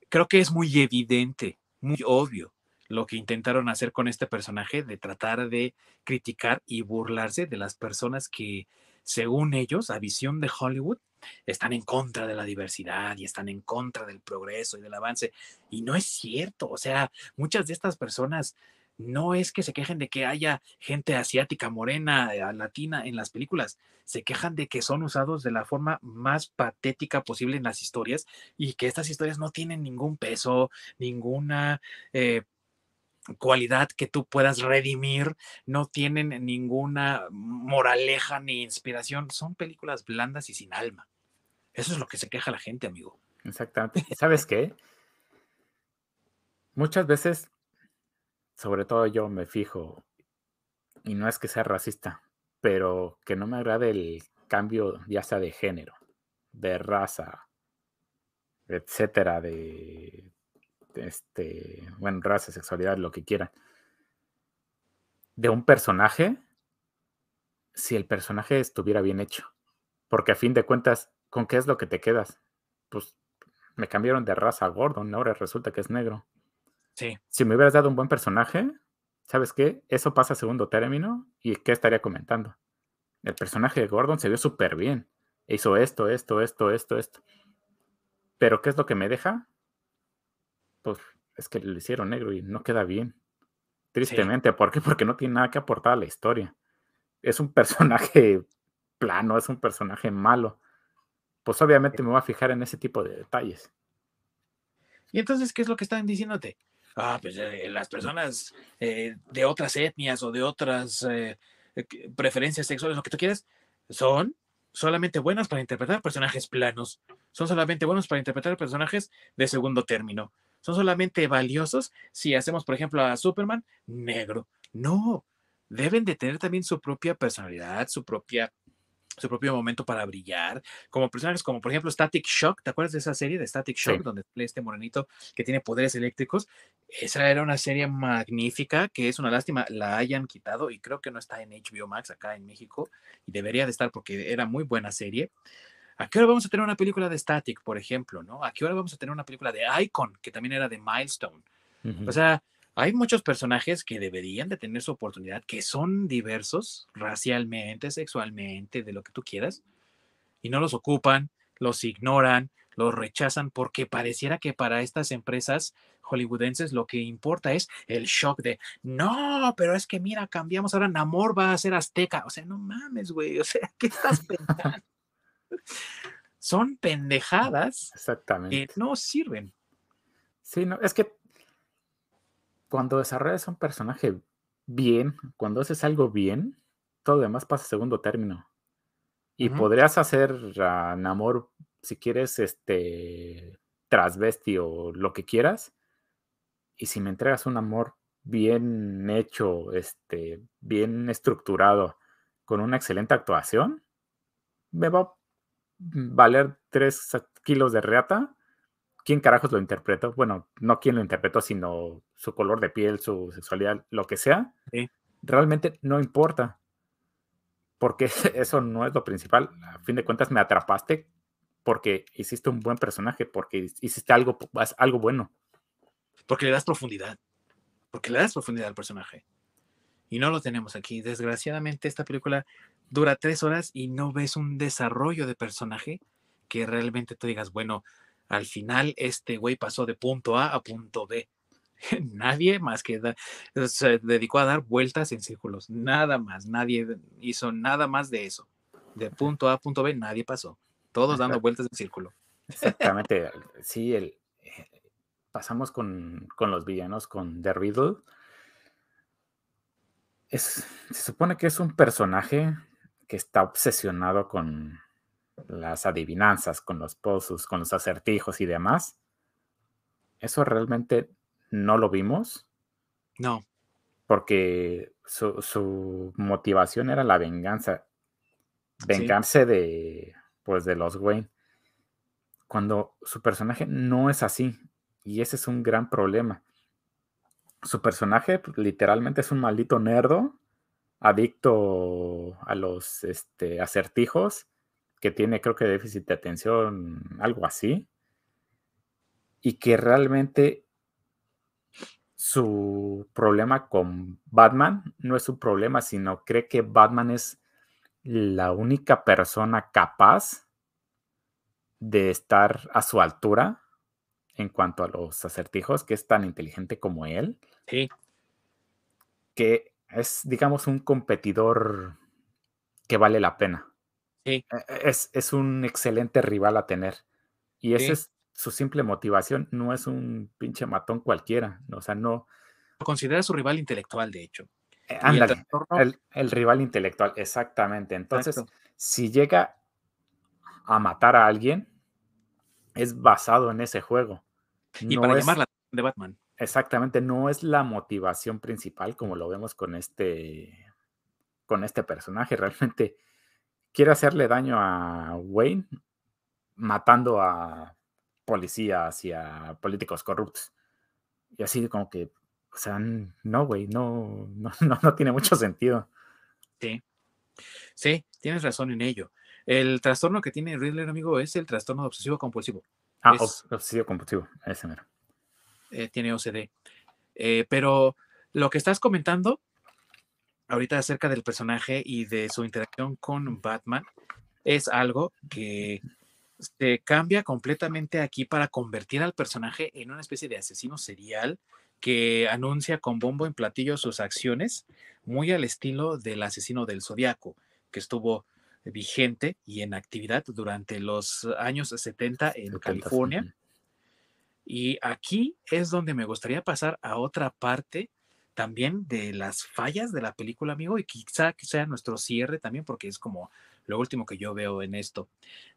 creo que es muy evidente, muy obvio lo que intentaron hacer con este personaje de tratar de criticar y burlarse de las personas que, según ellos, a visión de Hollywood, están en contra de la diversidad y están en contra del progreso y del avance. Y no es cierto, o sea, muchas de estas personas no es que se quejen de que haya gente asiática, morena, eh, latina en las películas, se quejan de que son usados de la forma más patética posible en las historias y que estas historias no tienen ningún peso, ninguna eh, cualidad que tú puedas redimir, no tienen ninguna moraleja ni inspiración, son películas blandas y sin alma. Eso es lo que se queja la gente, amigo. Exactamente. ¿Sabes [laughs] qué? Muchas veces sobre todo yo me fijo, y no es que sea racista, pero que no me agrade el cambio ya sea de género, de raza, etcétera, de, este, bueno, raza, sexualidad, lo que quieran, de un personaje, si el personaje estuviera bien hecho. Porque a fin de cuentas, ¿con qué es lo que te quedas? Pues me cambiaron de raza a Gordon, ahora resulta que es negro. Sí. Si me hubieras dado un buen personaje, ¿sabes qué? Eso pasa a segundo término y ¿qué estaría comentando? El personaje de Gordon se vio súper bien. Hizo esto, esto, esto, esto, esto. Pero ¿qué es lo que me deja? Pues es que lo hicieron negro y no queda bien. Tristemente, ¿por qué? Porque no tiene nada que aportar a la historia. Es un [laughs] personaje plano, es un personaje malo. Pues obviamente me voy a fijar en ese tipo de detalles. ¿Y entonces qué es lo que están diciéndote? Ah, pues eh, las personas eh, de otras etnias o de otras eh, preferencias sexuales, lo que tú quieras, son solamente buenas para interpretar personajes planos. Son solamente buenos para interpretar personajes de segundo término. Son solamente valiosos si hacemos, por ejemplo, a Superman negro. No, deben de tener también su propia personalidad, su propia su propio momento para brillar, como personajes como por ejemplo Static Shock, ¿te acuerdas de esa serie de Static Shock donde sale este morenito que tiene poderes eléctricos? Esa era una serie magnífica que es una lástima la hayan quitado y creo que no está en HBO Max acá en México y debería de estar porque era muy buena serie. ¿A qué hora vamos a tener una película de Static, por ejemplo, no? ¿A qué hora vamos a tener una película de Icon, que también era de Milestone? O sea, hay muchos personajes que deberían de tener su oportunidad, que son diversos racialmente, sexualmente, de lo que tú quieras, y no los ocupan, los ignoran, los rechazan, porque pareciera que para estas empresas hollywoodenses lo que importa es el shock de, no, pero es que mira, cambiamos ahora, Namor va a ser azteca. O sea, no mames, güey, o sea, ¿qué estás pensando? Son pendejadas Exactamente. que no sirven. Sí, no, es que cuando desarrollas un personaje bien, cuando haces algo bien, todo lo demás pasa a segundo término. Y podrías hacer a Namor, si quieres, este transvesti o lo que quieras. Y si me entregas un amor bien hecho, este, bien estructurado, con una excelente actuación, me va a valer tres kilos de reata quién carajos lo interpretó, bueno, no quién lo interpretó, sino su color de piel, su sexualidad, lo que sea, realmente no importa. Porque [laughs] eso no es lo principal. A fin de cuentas, me atrapaste porque hiciste un buen personaje, porque hiciste algo, algo bueno. Porque le das profundidad. Porque le das profundidad al personaje. Y no lo tenemos aquí. Desgraciadamente, esta película dura tres horas y no ves un desarrollo de personaje que realmente tú digas, bueno, al final este güey pasó de punto A a punto B. [laughs] Nadie más que se dedicó a dar vueltas en círculos, nada más, nadie hizo nada más de eso. De punto A a punto B nadie pasó, todos dando vueltas en círculo. Exactamente, sí, el, eh, pasamos con, con, los villanos, con The Riddle. Es, se supone que es un personaje que está obsesionado con, las adivinanzas, con los pozos, con los acertijos y demás. Eso realmente no lo vimos. No. Porque su, motivación era la venganza. Vengarse de, pues, de los Wayne. Cuando su personaje no es así. Y ese es un gran problema. Su personaje pues, literalmente es un maldito nerdo, adicto a los este, acertijos que tiene creo que déficit de atención, algo así, y que realmente su problema con Batman no es su problema, sino cree que Batman es la única persona capaz de estar a su altura en cuanto a los acertijos, que es tan inteligente como él. Sí. Que es, digamos, un competidor que vale la pena. E, e, es, un excelente rival a tener. Y esa es su simple motivación. No es un pinche matón cualquiera. O sea, no. Lo considera su rival intelectual, de hecho. Eh, el, rival intelectual, exactamente. Entonces, si llega a matar a alguien, es basado en ese juego. Y para llamar la de Batman. exactamente no es la motivación principal como lo vemos con este con este personaje. Realmente quiere hacerle daño a Wayne matando a policías y a políticos corruptos. Y así como que, o sea, no, güey, [laughs] no, no, no, tiene mucho sentido. Sí, sí, tienes razón en ello. El trastorno que tiene Riddler, amigo, es el trastorno obsesivo compulsivo. Ah, obsesivo compulsivo, ese mero. Eh, tiene OCD. Eh, pero lo que estás comentando ahorita acerca del personaje y de su interacción con Batman es algo que se cambia completamente aquí para convertir al personaje en una especie de asesino serial que anuncia con bombo en platillo sus acciones, muy al estilo del asesino del zodiaco, que estuvo vigente y en actividad durante los años 70 en California. Y aquí es donde me gustaría pasar a otra parte también de las fallas de la película, amigo, y quizá que sea nuestro cierre también, porque es como lo último que yo veo en esto.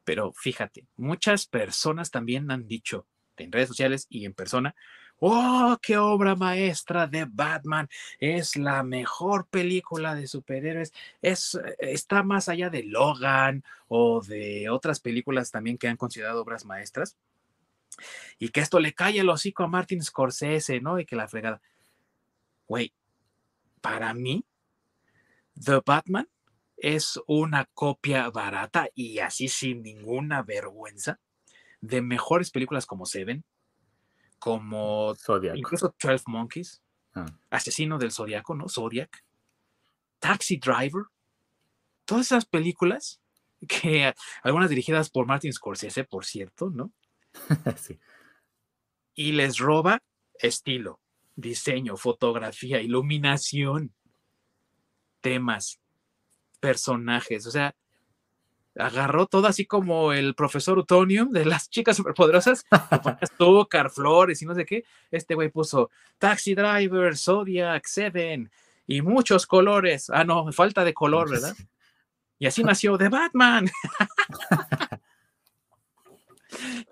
Pero fíjate, muchas personas también han dicho en redes sociales y en persona, oh, qué obra maestra de Batman, es la mejor película de superhéroes, es, está más allá de Logan o de otras películas también que han considerado obras maestras. Y que esto le cae el hocico a Martin Scorsese, ¿no? Y que la fregada güey, para mí, The Batman es una copia barata y así sin ninguna vergüenza de mejores películas como Seven, como incluso 12 Monkeys, ah. Asesino del Zodiaco, ¿no? Zodiac, Taxi Driver, todas esas películas que algunas dirigidas por Martin Scorsese, por cierto, ¿no? [laughs] sí. Y les roba estilo, diseño, fotografía, iluminación, temas, personajes, o sea, agarró todo así como el profesor Utonium de las chicas superpoderosas, [laughs] azúcar, flores y no sé qué. Este güey puso Taxi Driver, Zodiac, Seven y muchos colores. Ah, no, falta de color, ¿verdad? Y así nació The Batman. [laughs]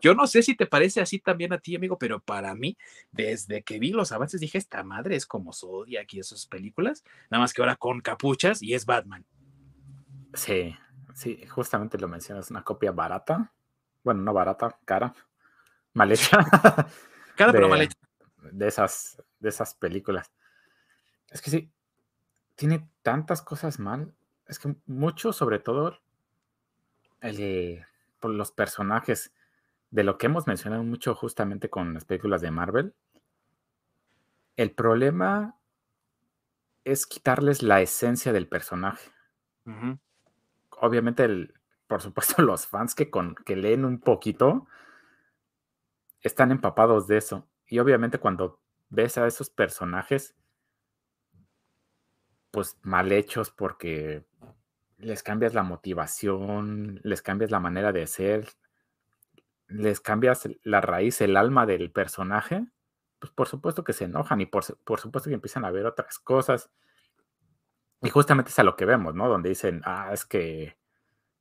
Yo no sé si te parece así también a ti, amigo, pero para mí, desde que vi los avances, dije, esta madre es como Zodiac y esas películas, nada más que ahora con capuchas y es Batman. Sí, sí, justamente lo mencionas, una copia barata. Bueno, no barata, cara, mal hecha. [laughs] cara, pero mal hecha. De esas, de esas películas. Es que sí, tiene tantas cosas mal. Es que mucho, sobre todo, el, por los personajes de lo que hemos mencionado mucho justamente con las películas de Marvel, el problema es quitarles la esencia del personaje. Obviamente, por supuesto, [laughs] los fans que, con, que leen un poquito están empapados de eso. Y obviamente cuando ves a esos personajes, pues mal hechos porque les cambias la motivación, les cambias la manera de ser, les cambias la raíz, el alma del personaje, pues por supuesto que se enojan y por, supuesto que empiezan a ver otras cosas. Y justamente es a lo que vemos, ¿no? Donde dicen, ah, es que,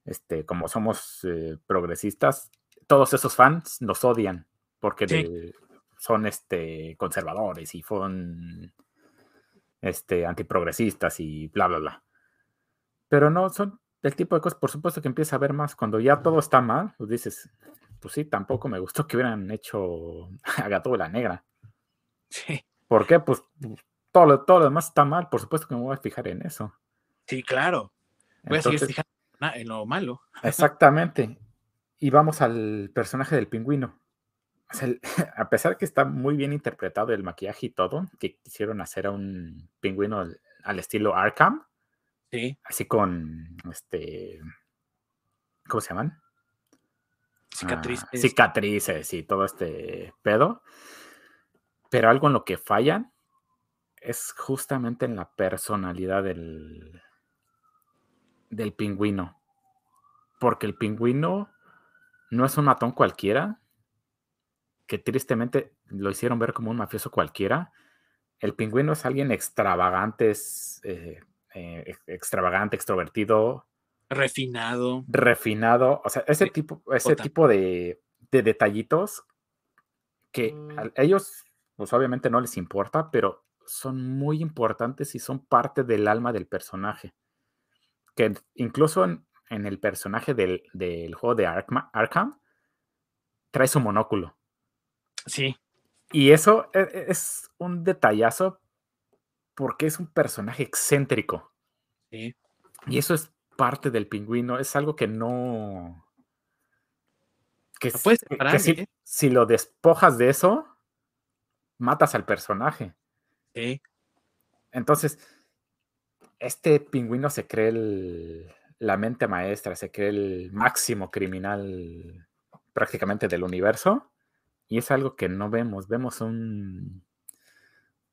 este, como somos eh, progresistas, todos esos fans nos odian porque son, este, conservadores y son, este, antiprogresistas y bla, bla, bla. Pero no, son el tipo de cosas, por supuesto que empieza a ver más cuando ya todo está mal, pues dices, pues sí, tampoco me gustó que hubieran hecho [laughs] a Gato de la Negra. Sí. ¿Por qué? Pues todo lo, todo lo demás está mal, por supuesto que me voy a fijar en eso. Sí, claro. Voy a seguir fijando en lo malo. [laughs] Exactamente. Y vamos al personaje del pingüino. [laughs] a pesar que está muy bien interpretado el maquillaje y todo, que quisieron hacer a un pingüino al, estilo Arkham. Sí. Así con este. ¿Cómo se llaman? Cicatrices. cicatrices y todo este pedo. Pero algo en lo que fallan es justamente en la personalidad del, del pingüino. Porque el pingüino no es un matón cualquiera, que tristemente lo hicieron ver como un mafioso cualquiera. El pingüino es alguien extravagante, es, eh, eh, extravagante, extrovertido, Refinado. Refinado. O sea, ese tipo, ese tipo de, detallitos que mm. ellos pues obviamente no les importa, pero son muy importantes y son parte del alma del personaje. Que incluso en, el personaje del, juego de Arkham, trae su monóculo. Sí. Y eso e, e, es, un detallazo porque es un personaje excéntrico. Sí. Y eso es parte del pingüino, es algo que no... Que, ¿eh? si, lo despojas de eso, matas al personaje. Sí. Entonces, este pingüino se cree la mente maestra, se cree el máximo criminal prácticamente del universo. Y es algo que no vemos. Vemos un.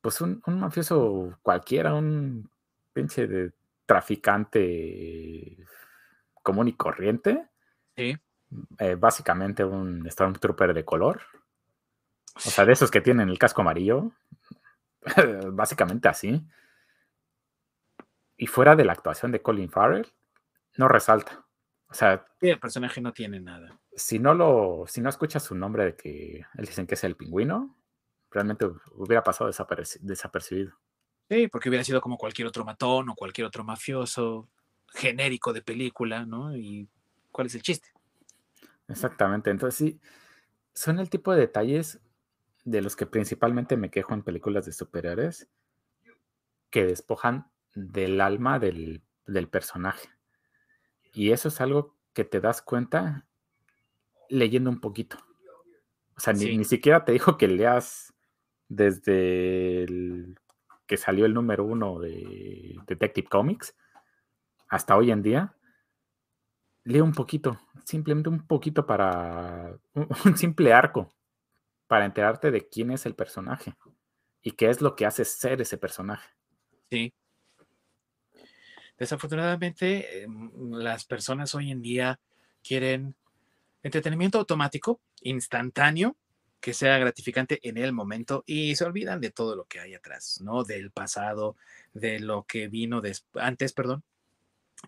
Pues un, mafioso cualquiera, un pinche de traficante común y corriente. Sí. Eh, básicamente un Stormtrooper de color. O sea, de esos que tienen el casco amarillo. [laughs] básicamente así. Y fuera de la actuación de Colin Farrell, no resalta. O sea. el personaje no tiene nada. Si no lo, si no escuchas su nombre de que él dicen que es el pingüino, realmente hubiera pasado desapercibido. Sí, porque hubiera sido como cualquier otro matón o cualquier otro mafioso genérico de película, ¿no? Y cuál es el chiste. Exactamente. Entonces sí, son el tipo de detalles de los que principalmente me quejo en películas de superhéroes que despojan del alma del, personaje. Y eso es algo que te das cuenta leyendo un poquito. O sea, ni, siquiera te dijo que leas desde el, que salió el número uno de Detective Comics hasta hoy en día. Lee un poquito, simplemente un poquito para [laughs] un simple arco para enterarte de quién es el personaje y qué es lo que hace ser ese personaje. Sí. Desafortunadamente, em, las personas hoy en día quieren entretenimiento automático, instantáneo, que sea gratificante en el momento y se olvidan de todo lo que hay atrás, ¿no? Del pasado, de lo que vino antes, perdón,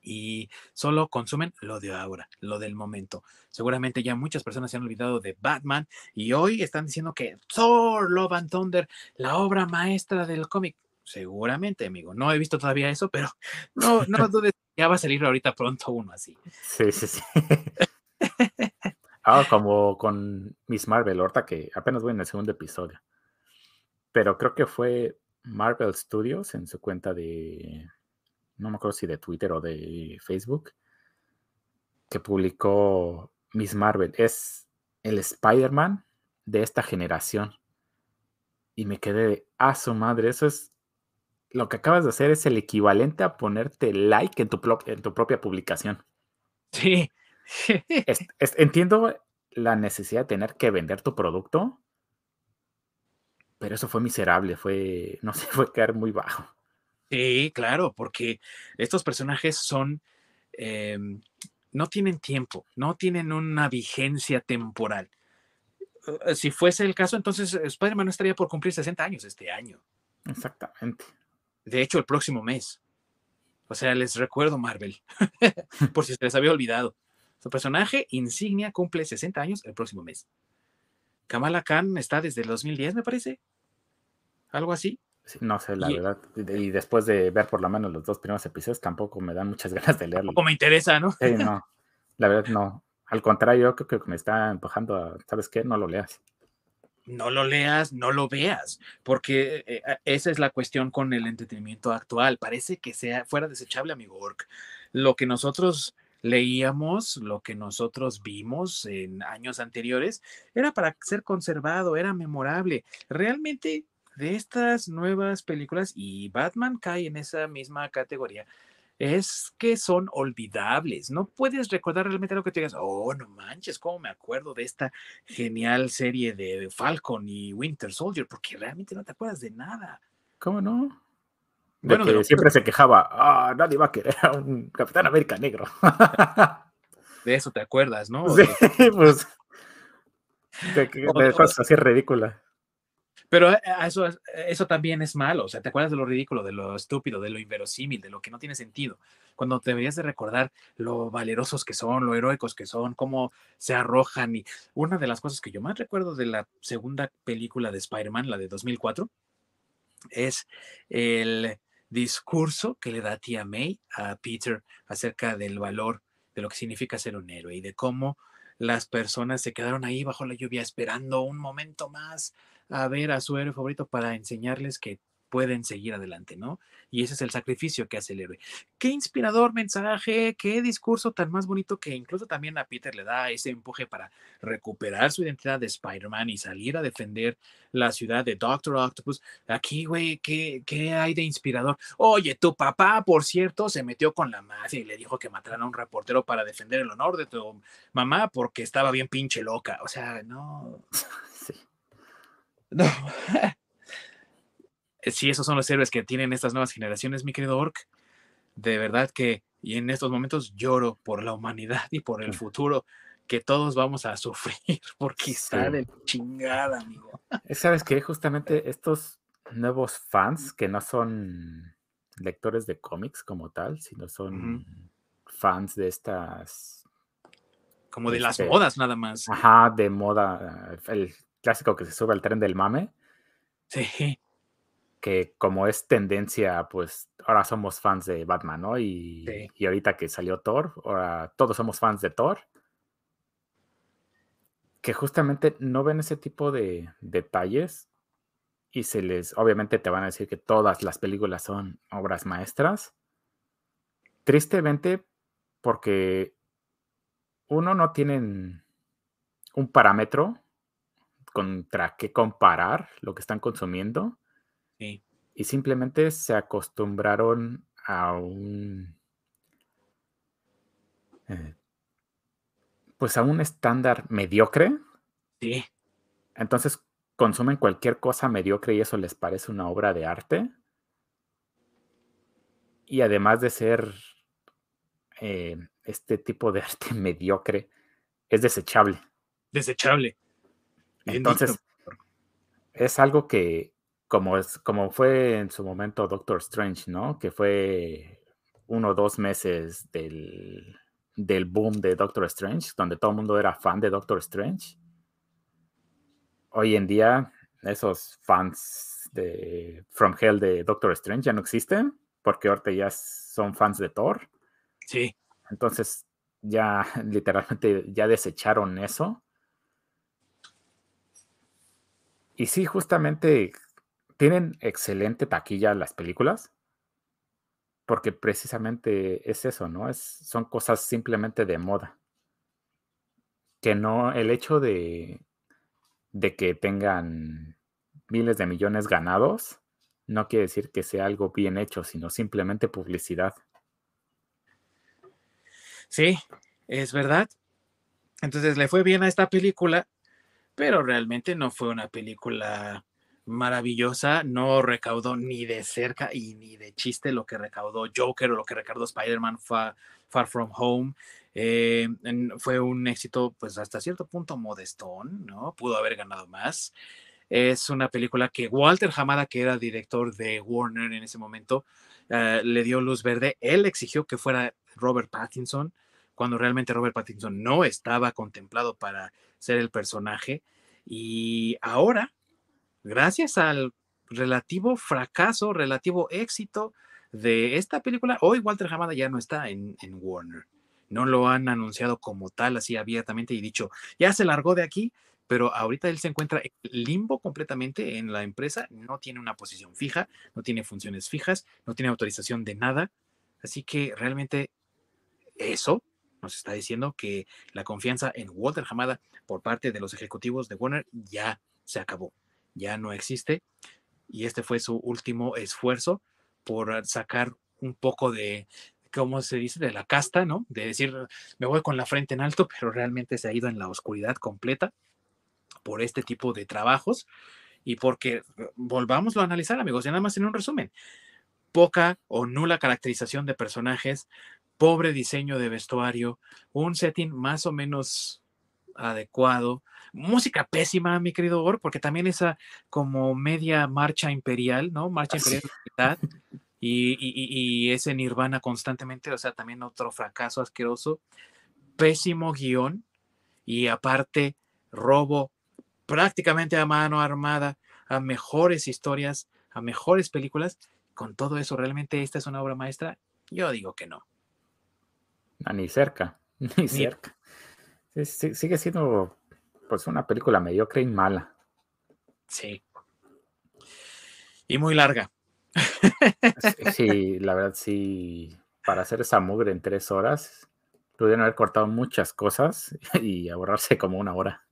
y solo consumen lo de ahora, lo del momento. Seguramente ya muchas personas se han olvidado de Batman y hoy están diciendo que Thor, Love and Thunder, la obra maestra del cómic. Seguramente, amigo. No he visto todavía eso, pero [laughs] no, no dudes, ya va a salir ahorita pronto uno así. Sí, sí, sí. ah, como con Miss Marvel, ahorita que apenas voy en el segundo episodio. Pero creo que fue Marvel Studios en su cuenta de no me acuerdo si de Twitter o de Facebook, que publicó Miss Marvel. Es el Spider-Man de esta generación. Y me quedé de, ah, su madre, eso es, lo que acabas de hacer es el equivalente a ponerte like en tu, en tu propia publicación. Sí. [laughs] entiendo la necesidad de tener que vender tu producto, pero eso fue miserable, fue, no sé, [laughs] fue caer muy bajo. Sí, claro, porque estos personajes son, em, no tienen tiempo, no tienen una vigencia temporal. Eh, si fuese el caso, entonces Spider-Man no estaría por cumplir 60 años este año. Exactamente. De hecho, el próximo mes. O sea, les recuerdo Marvel, [laughs] por si se les había olvidado. Su personaje insignia cumple 60 años el próximo mes. Kamala Khan está desde el 2010, me parece. Algo así no sé, la verdad. Y después de ver por lo menos los dos primeros episodios, tampoco me dan muchas [laughs] ganas de leerlo. Como me interesa, ¿no? Sí, no. La verdad, no. Al contrario, yo creo que me está empujando a, ¿sabes qué? No lo leas. No lo leas, no lo veas, porque eh, eh, esa es la cuestión con el entretenimiento actual. Parece que sea fuera desechable, amigo Ork. Lo que nosotros leíamos, lo que nosotros vimos en años anteriores, era para ser conservado, era memorable. Realmente de estas nuevas películas, y Batman cae en esa misma categoría, es que son olvidables. No puedes recordar realmente lo que te digas, oh, no manches, cómo me acuerdo de esta genial serie de Falcon y Winter Soldier, porque realmente no te acuerdas de nada. ¿Cómo no? bueno, que siempre se quejaba, ah, nadie va a querer a un Capitán América negro. [laughs] de eso te acuerdas, ¿no? Sí, [laughs] pues. De, de cosas así ridículas. Pero eh, eso, eso también es malo, o sea, ¿te acuerdas de lo ridículo, de lo estúpido, de lo inverosímil, de lo que no tiene sentido? Cuando deberías de recordar lo valerosos que son, lo heroicos que son, cómo se arrojan. Y una de las cosas que yo más recuerdo de la segunda película de Spider-Man, la de 2004, es el discurso que le da tía May a Peter acerca del valor de lo que significa ser un héroe y de cómo las personas se quedaron ahí bajo la lluvia esperando un momento más a ver a su héroe favorito para enseñarles que pueden seguir adelante, ¿no? Y ese es el sacrificio que hace el héroe. Qué inspirador mensaje, qué discurso tan más bonito que incluso también a Peter le da ese empuje para recuperar su identidad de Spider-Man y salir a defender la ciudad de Doctor Octopus. Aquí, güey, ¿qué, ¿qué, hay de inspirador? Oye, tu papá, por cierto, se metió con la mafia y le dijo que mataran a un reportero para defender el honor de tu mamá porque estaba bien pinche loca. O sea, no. [laughs] Sí. No. Eh, si esos son los héroes que tienen estas nuevas generaciones, mi querido Orc, de verdad que, y en estos momentos lloro por la humanidad y por el futuro que todos vamos a sufrir [laughs] porque está de chingada, amigo. Eh, Sabes que justamente estos nuevos fans que no son lectores de cómics como tal, sino son fans de estas como de las este, modas nada más. Ajá, de moda, el clásico que se sube al tren del mame. Sí que como es tendencia, pues ahora somos fans de Batman, ¿no? Y, y, ahorita que salió Thor, ahora todos somos fans de Thor. Que justamente no ven ese tipo de detalles y se les, obviamente te van a decir que todas las películas son obras maestras. Tristemente, porque uno no tienen un parámetro contra qué comparar lo que están consumiendo y simplemente se acostumbraron a un. Eh, pues a un estándar mediocre. Sí. Entonces consumen cualquier cosa mediocre y eso les parece una obra de arte. Y además de ser eh, este tipo de [laughs] arte mediocre, es desechable. Desechable. Entonces, es algo que, como, es, como fue en su momento Doctor Strange, ¿no? Que fue uno o dos meses del, del boom de Doctor Strange, donde todo el mundo era fan de Doctor Strange. Hoy en día, esos fans de From Hell de Doctor Strange ya no existen, porque ahorita ya son fans de Thor. Sí. Entonces, ya [laughs] literalmente ya desecharon eso. Y sí, justamente tienen excelente taquilla las películas, porque precisamente es eso, ¿no? Es, son cosas simplemente de moda. Que no, el hecho de, de que tengan miles de millones ganados, no quiere decir que sea algo bien hecho, sino simplemente publicidad. Sí, es verdad. Entonces le fue bien a esta película, pero realmente no fue una película maravillosa, no recaudó ni de cerca y ni de chiste lo que recaudó Joker o lo que recaudó Spider-Man Far, From Home. Eh, fue un éxito, pues hasta cierto punto modestón, ¿no? Pudo haber ganado más. Es una película que Walter Hamada, que era director de Warner en ese momento, eh, le dio luz verde. Él exigió que fuera Robert Pattinson, cuando realmente Robert Pattinson no estaba contemplado para ser el personaje. Y ahora gracias al relativo fracaso, relativo éxito de esta película, hoy Walter Hamada ya no está en, Warner. No lo han anunciado como tal, así abiertamente y dicho, ya se largó de aquí, pero ahorita él se encuentra en limbo completamente en la empresa, no tiene una posición fija, no tiene funciones fijas, no tiene autorización de nada. Así que realmente eso nos está diciendo que la confianza en Walter Hamada por parte de los ejecutivos de Warner ya se acabó ya no existe y este fue su último esfuerzo por sacar un poco de, ¿cómo se dice?, de la casta, ¿no? De decir, me voy con la frente en alto, pero realmente se ha ido en la oscuridad completa por este tipo de trabajos y porque, volvámoslo a analizar, amigos, ya nada más en un resumen, poca o nula caracterización de personajes, pobre diseño de vestuario, un setting más o menos adecuado. Música pésima, mi querido Or, porque también esa como media marcha imperial, ¿no? Marcha imperial y, y, y, ese Nirvana constantemente, o sea, también otro fracaso asqueroso. Pésimo guion y aparte robo prácticamente a mano armada a mejores historias, a mejores películas. Con todo eso, ¿realmente esta es una obra maestra? Yo digo que no. Ni cerca, [laughs] ni, cerca. sigue siendo pues una película mediocre y mala. Sí. Y muy larga. Sí, la verdad sí, para hacer esa mugre en tres horas, pudieron haber cortado muchas cosas [laughs] y ahorrarse como una hora.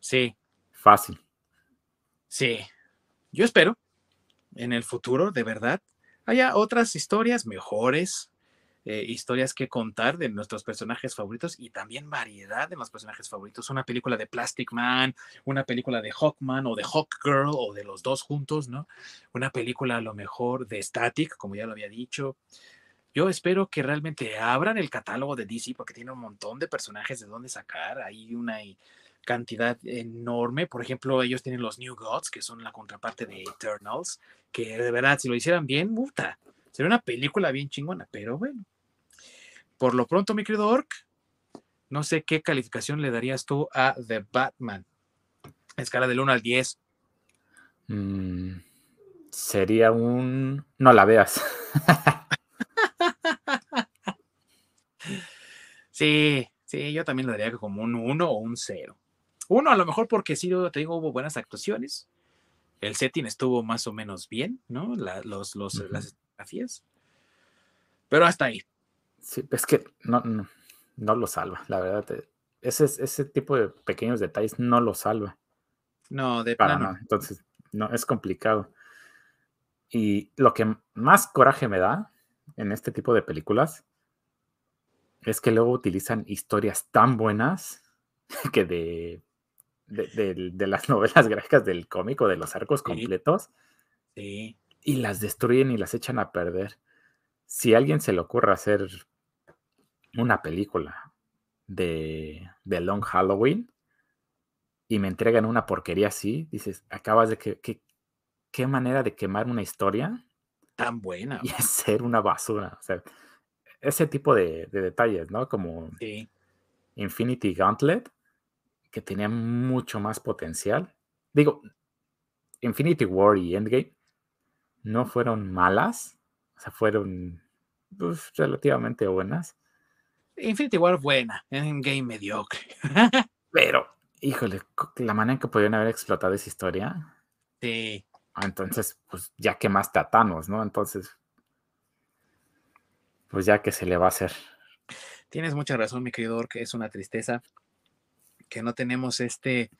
Sí. Fácil. Sí. Yo espero en el futuro, de verdad, haya otras historias mejores, eh, historias que contar de nuestros personajes favoritos y también variedad de los personajes favoritos. Una película de Plastic Man, una película de Hawkman o de Hawk Girl o de los dos juntos, ¿no? Una película a lo mejor de Static, como ya lo había dicho. Yo espero que realmente abran el catálogo de DC porque tiene un montón de personajes de dónde sacar. Hay una cantidad enorme. Por ejemplo, ellos tienen los New Gods, que son la contraparte de Eternals, que de verdad, si lo hicieran bien, puta, sería una película bien chingona, pero bueno. Por lo pronto, mi querido Orc, no sé qué calificación le darías tú a The Batman. Escala del 1 al 10. Mm, sería un... No la veas. [laughs] sí, sí, yo también le daría como un 1 o un 0. Uno, a lo mejor porque sí, te digo, hubo buenas actuaciones. El setting estuvo más o menos bien, ¿no? los, los, Las fotografías. Pero hasta ahí. Sí, es que no, no, lo salva, la verdad. Eh, ese, ese tipo de pequeños detalles no lo salva. No, de Para plano. Entonces, no, es complicado. Y lo que más coraje me da en este tipo de películas es que luego utilizan historias tan buenas [laughs] que de de, las [laughs] novelas gráficas del cómic o de los arcos completos. Sí. Y las destruyen y las echan a perder. Si a alguien se le ocurre hacer una película de, de Long Halloween y me entregan una porquería así, dices, acabas de que, qué manera de quemar una historia tan buena y [laughs] hacer una basura. O sea, ese tipo de, de detalles, ¿no? Como Infinity Gauntlet que tenía mucho más potencial. Digo, Infinity War y Endgame no fueron malas, o sea, fueron pues, relativamente buenas. Infinity War buena, Endgame mediocre. [laughs] Pero, híjole, la manera en que podían haber explotado esa historia. Sí. Entonces, pues ya que más tatanos, ¿no? Entonces, pues ya que se le va a hacer. Tienes mucha razón, mi querido que es una tristeza que no tenemos este,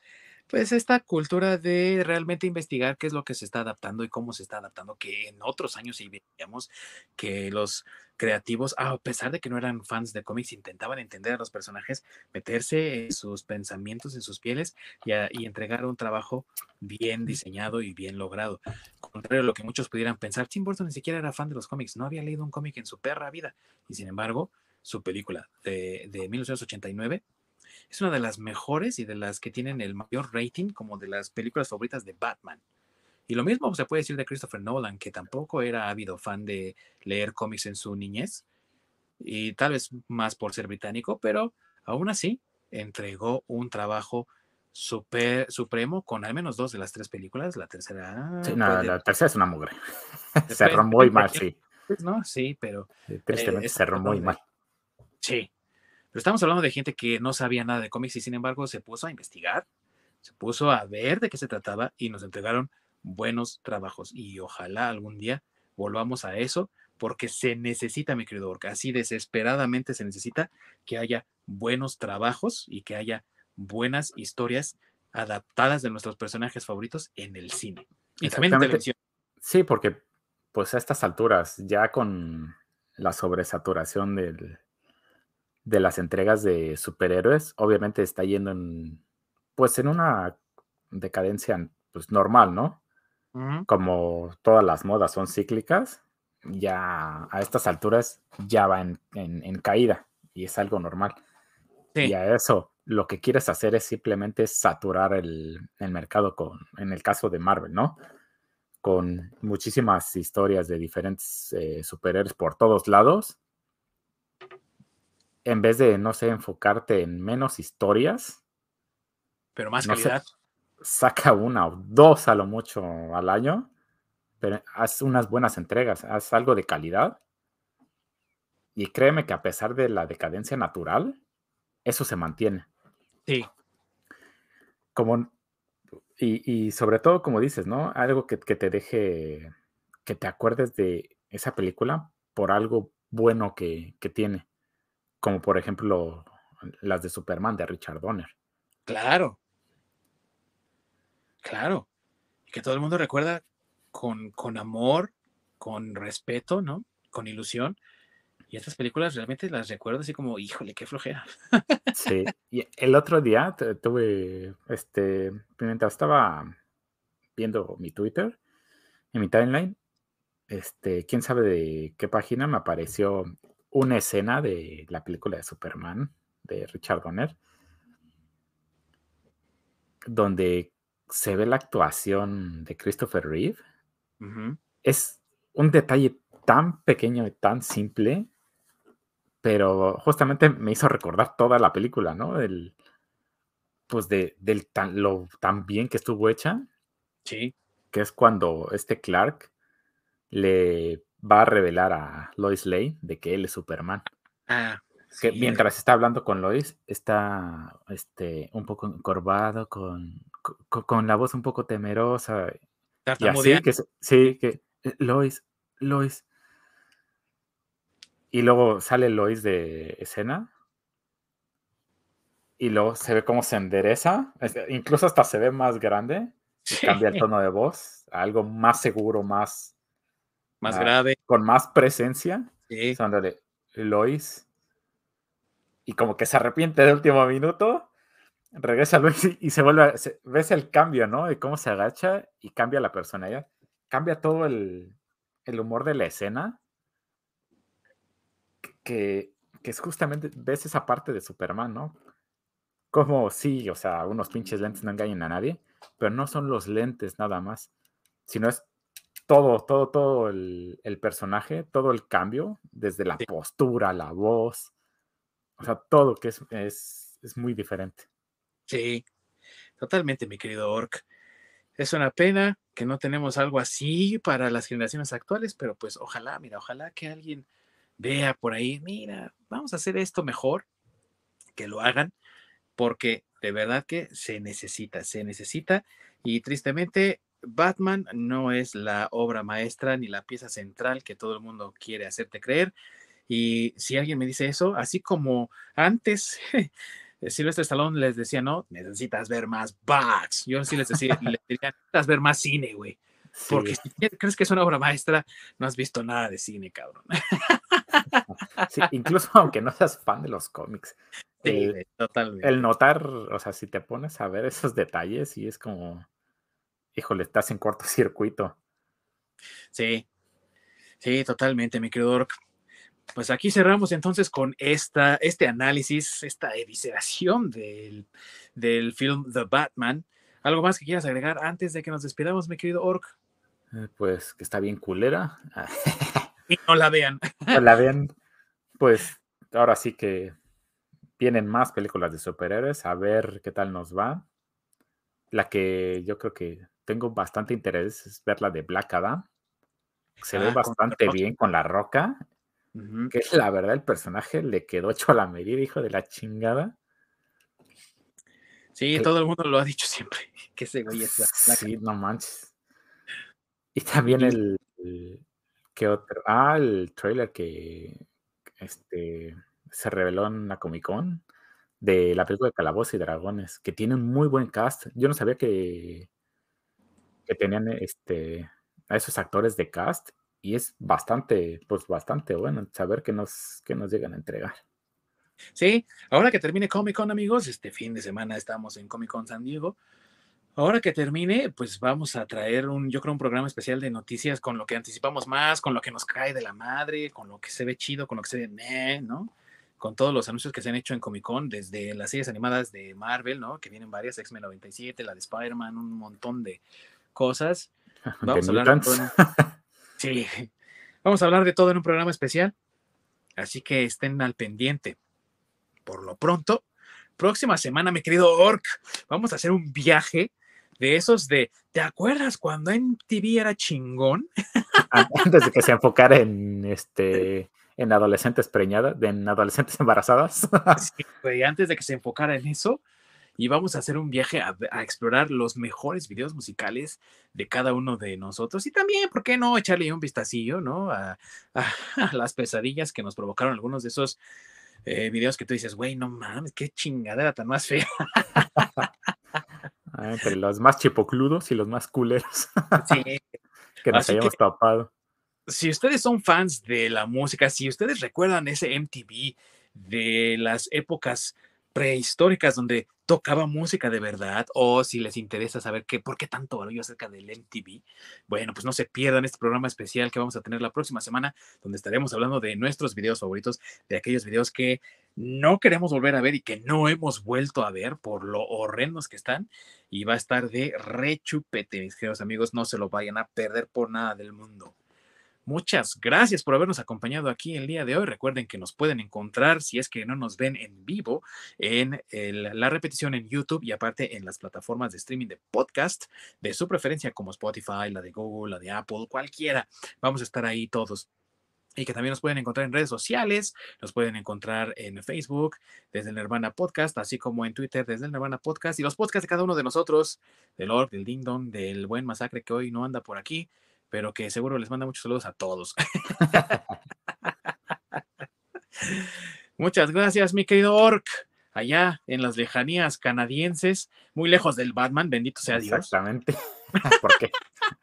pues esta cultura de realmente investigar qué es lo que se está adaptando y cómo se está adaptando, que en otros años sí veíamos que los creativos, a pesar de que no eran fans de cómics, intentaban entender a los personajes, meterse en sus pensamientos, en sus pieles y, entregar un trabajo bien diseñado y bien logrado. Contrario a lo que muchos pudieran pensar, Tim Burton ni siquiera era fan de los cómics, no había leído un cómic en su perra vida y sin embargo, su película de, de 1989 es una de las mejores y de las que tienen el mayor rating como de las películas favoritas de Batman. Y lo mismo se puede decir de Christopher Nolan, que tampoco era ávido fan de leer cómics en su niñez, y tal vez más por ser británico, pero aún así entregó un trabajo super, supremo con al menos dos de las tres películas. La tercera. Sí, no, la tercera es una mugre. [laughs] se rompió muy mal, sí. No, sí, pero. tristemente se rompió muy mal. Sí, pero estamos hablando de gente que no sabía nada de cómics y sin embargo se puso a investigar, se puso a ver de qué se trataba y nos entregaron buenos trabajos. Y ojalá algún día volvamos a eso porque se necesita, mi querido Orca, así desesperadamente se necesita que haya buenos trabajos y que haya buenas historias adaptadas de nuestros personajes favoritos en el cine y también en televisión. Sí, porque pues a estas alturas, ya con la sobresaturación del, de las entregas de superhéroes, obviamente está yendo en, pues en una decadencia pues normal, ¿no? Como todas las modas son cíclicas, ya a estas alturas ya va en, caída y es algo normal. Y a eso lo que quieres hacer es simplemente saturar el, mercado con, en el caso de Marvel, ¿no? Con muchísimas historias de diferentes eh, superhéroes por todos lados. En vez de, no sé, enfocarte en menos historias. Pero más calidad. Saca una o dos a lo mucho al año. Pero haz unas buenas entregas, haz algo de calidad. Y créeme que a pesar de la decadencia natural, eso se mantiene. Sí. Como, y, sobre todo, como dices, ¿no? Algo que, te deje, que te acuerdes de esa película por algo bueno que, tiene. Como por ejemplo las de Superman de Richard Donner. Claro. Claro. Que todo el mundo recuerda con, con amor, con respeto, ¿no? Con ilusión y estas películas realmente las recuerdo así como, híjole, qué flojera. [laughs] Sí, y el otro día tuve, este, mientras estaba viendo mi Twitter, en mi timeline, este, quién sabe de qué página me apareció una escena de la película de Superman de Richard Donner, donde se ve la actuación de Christopher Reeve. Es un detalle tan pequeño y tan simple pero justamente me hizo recordar toda la película, ¿no? El, pues de, del tan, lo tan bien que estuvo hecha. Sí. Que es cuando este Clark le va a revelar a Lois Lane de que él es Superman. Ah. Que mientras está hablando con Lois, está este, un poco encorvado, con, con, la voz un poco temerosa. Y así, que, sí, que eh, Lois, Lois, y luego sale Lois de escena. Y luego se ve cómo se endereza. Incluso hasta se ve más grande. Y cambia el tono de [laughs] voz. algo más seguro, más. Más grave. Con más presencia. Sí. Lois. Y como que se arrepiente del último minuto. Regresa Lois y, se vuelve. ves el cambio, ¿no? De cómo se agacha y cambia la personalidad. Cambia todo el, el humor de la escena que, es justamente, ves esa parte de Superman, ¿no? Como sí, o sea, unos pinches lentes no engañan a nadie, pero no son los lentes nada más, sino es todo, todo, todo el, personaje, todo el cambio, desde la postura, la voz, o sea, todo que es, es, es muy diferente. Sí, totalmente, mi querido Orc. Es una pena que no tenemos algo así para las generaciones actuales, pero pues ojalá, mira, ojalá que alguien vea por ahí, mira, vamos a hacer esto mejor, que lo hagan, porque de verdad que se necesita, se necesita. Y tristemente, Batman no es la obra maestra ni la pieza central que todo el mundo quiere hacerte creer. Y si alguien me dice eso, así como antes, [laughs] Silvestre Stallone les decía, no, necesitas ver más Bats. Yo sí les decía, les decía necesitas ver más cine, güey. Porque si crees que es una obra maestra, no has visto nada de cine, cabrón. [laughs] Sí, incluso aunque no seas fan de los cómics. el, totalmente. El notar, o sea, si te pones a ver esos detalles y es como, híjole, estás en cortocircuito. Sí, sí, totalmente, mi querido Orc. Pues aquí cerramos entonces con esta, este análisis, esta evisceración del, del film The Batman. ¿Algo más que quieras agregar antes de que nos despidamos, mi querido Orc? Eh, pues que está bien culera. [laughs] y no la vean. No la vean. Pues ahora sí que vienen más películas de superhéroes, a ver qué tal nos va. La que yo creo que tengo bastante interés es ver la de Black Adam. Se ve ah, bastante bien con la roca. Que la verdad el personaje le quedó hecho a la medida, hijo de la chingada. Sí, todo el mundo lo ha dicho siempre. [laughs] Que ese güey es Sí, no manches. Y también el, ¿Qué otro? Ah, el trailer que este, se reveló en la Comic Con de la película de Calabozos y Dragones, que tiene un muy buen cast. Yo no sabía que, que tenían este, a esos actores de cast y es bastante, pues bastante bueno saber que nos, que nos llegan a entregar. Sí, ahora que termine Comic Con, amigos, este fin de semana estamos en Comic Con San Diego. Ahora que termine, pues vamos a traer un, yo creo, un programa especial de noticias con lo que anticipamos más, con lo que nos cae de la madre, con lo que se ve chido, con lo que se ve, ¿no? con todos los anuncios que se han hecho en Comic Con, desde las series animadas de Marvel, ¿no? Que vienen varias, X-Men 97, la de Spider-Man, un montón de cosas. [laughs] Vamos a hablar [laughs] Sí, vamos a hablar de todo en un programa especial. Así que estén al pendiente. Por lo pronto, próxima semana, mi querido Orc, vamos a hacer un viaje de esos de, ¿te acuerdas cuando en TV era chingón? Antes de que se enfocara en este en adolescentes preñadas, en adolescentes embarazadas. Sí, antes de que se enfocara en eso, y vamos a hacer un viaje a, explorar los mejores videos musicales de cada uno de nosotros y también, ¿por qué no echarle un vistacillo, ¿no? [laughs] A, las pesadillas que nos provocaron algunos de esos eh, videos que tú dices, güey, no mames, qué chingadera tan más fea. Ah, entre los más chipocludos y los más culeros. [laughs] Sí. [laughs] que nos hayamos tapado. Si ustedes son fans de la música, si ustedes recuerdan ese MTV de las épocas prehistóricas donde tocaba música de verdad o si les interesa saber qué, por qué tanto barullo acerca del MTV, bueno, pues no se pierdan este programa especial que vamos a tener la próxima semana, donde estaremos hablando de nuestros videos favoritos, de aquellos videos que no queremos volver a ver y que no hemos vuelto a ver por lo horrendos que están. Y va a estar de rechupete, mis queridos amigos, no se lo vayan a perder por nada del mundo. Muchas gracias por habernos acompañado aquí el día de hoy. Recuerden que nos pueden encontrar, si es que no nos ven en vivo, en la repetición en YouTube y aparte en las plataformas de streaming de podcast de su preferencia como Spotify, la de Google, la de Apple, cualquiera. Vamos a estar ahí todos y que también nos pueden encontrar en redes sociales, nos pueden encontrar en Facebook desde el Nirvana Podcast, así como en Twitter desde el Nirvana Podcast y los podcasts de cada uno de nosotros, del Org, del Ding Dong, del Buen Masacre que hoy no anda por aquí, pero que seguro les manda muchos saludos a todos. [laughs] Muchas gracias, mi querido Orc, allá en las lejanías canadienses, muy lejos del Batman, bendito sea Dios. Exactamente. [laughs] Porque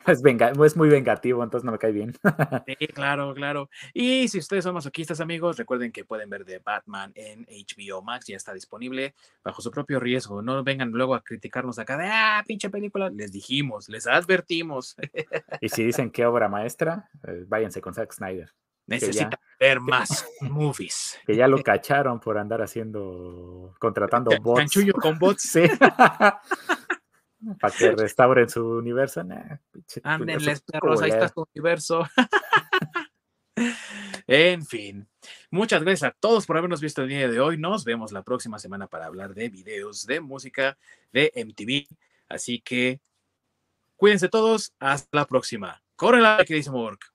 es, venga, es muy vengativo, entonces no me cae bien. [laughs] sí, claro, claro. Y si ustedes son masoquistas, amigos, recuerden que pueden ver The Batman en HBO Max, ya está disponible bajo su propio riesgo. No vengan luego a criticarnos acá de, ah, pinche película. Les dijimos, les advertimos. [laughs] y si dicen qué obra maestra, eh, váyanse con Zack Snyder. Necesita ver más movies. Que ya lo cacharon por andar haciendo, contratando bots. Chanchullo con bots. Sí. Para que restauren su universo. Ándenles, perros, ahí está su universo. [laughs] en fin, muchas gracias a todos por habernos visto el día de hoy. Nos vemos la próxima semana para hablar de videos, de música, de MTV. Así que cuídense todos. Hasta la próxima. Corre la queridísimo Work.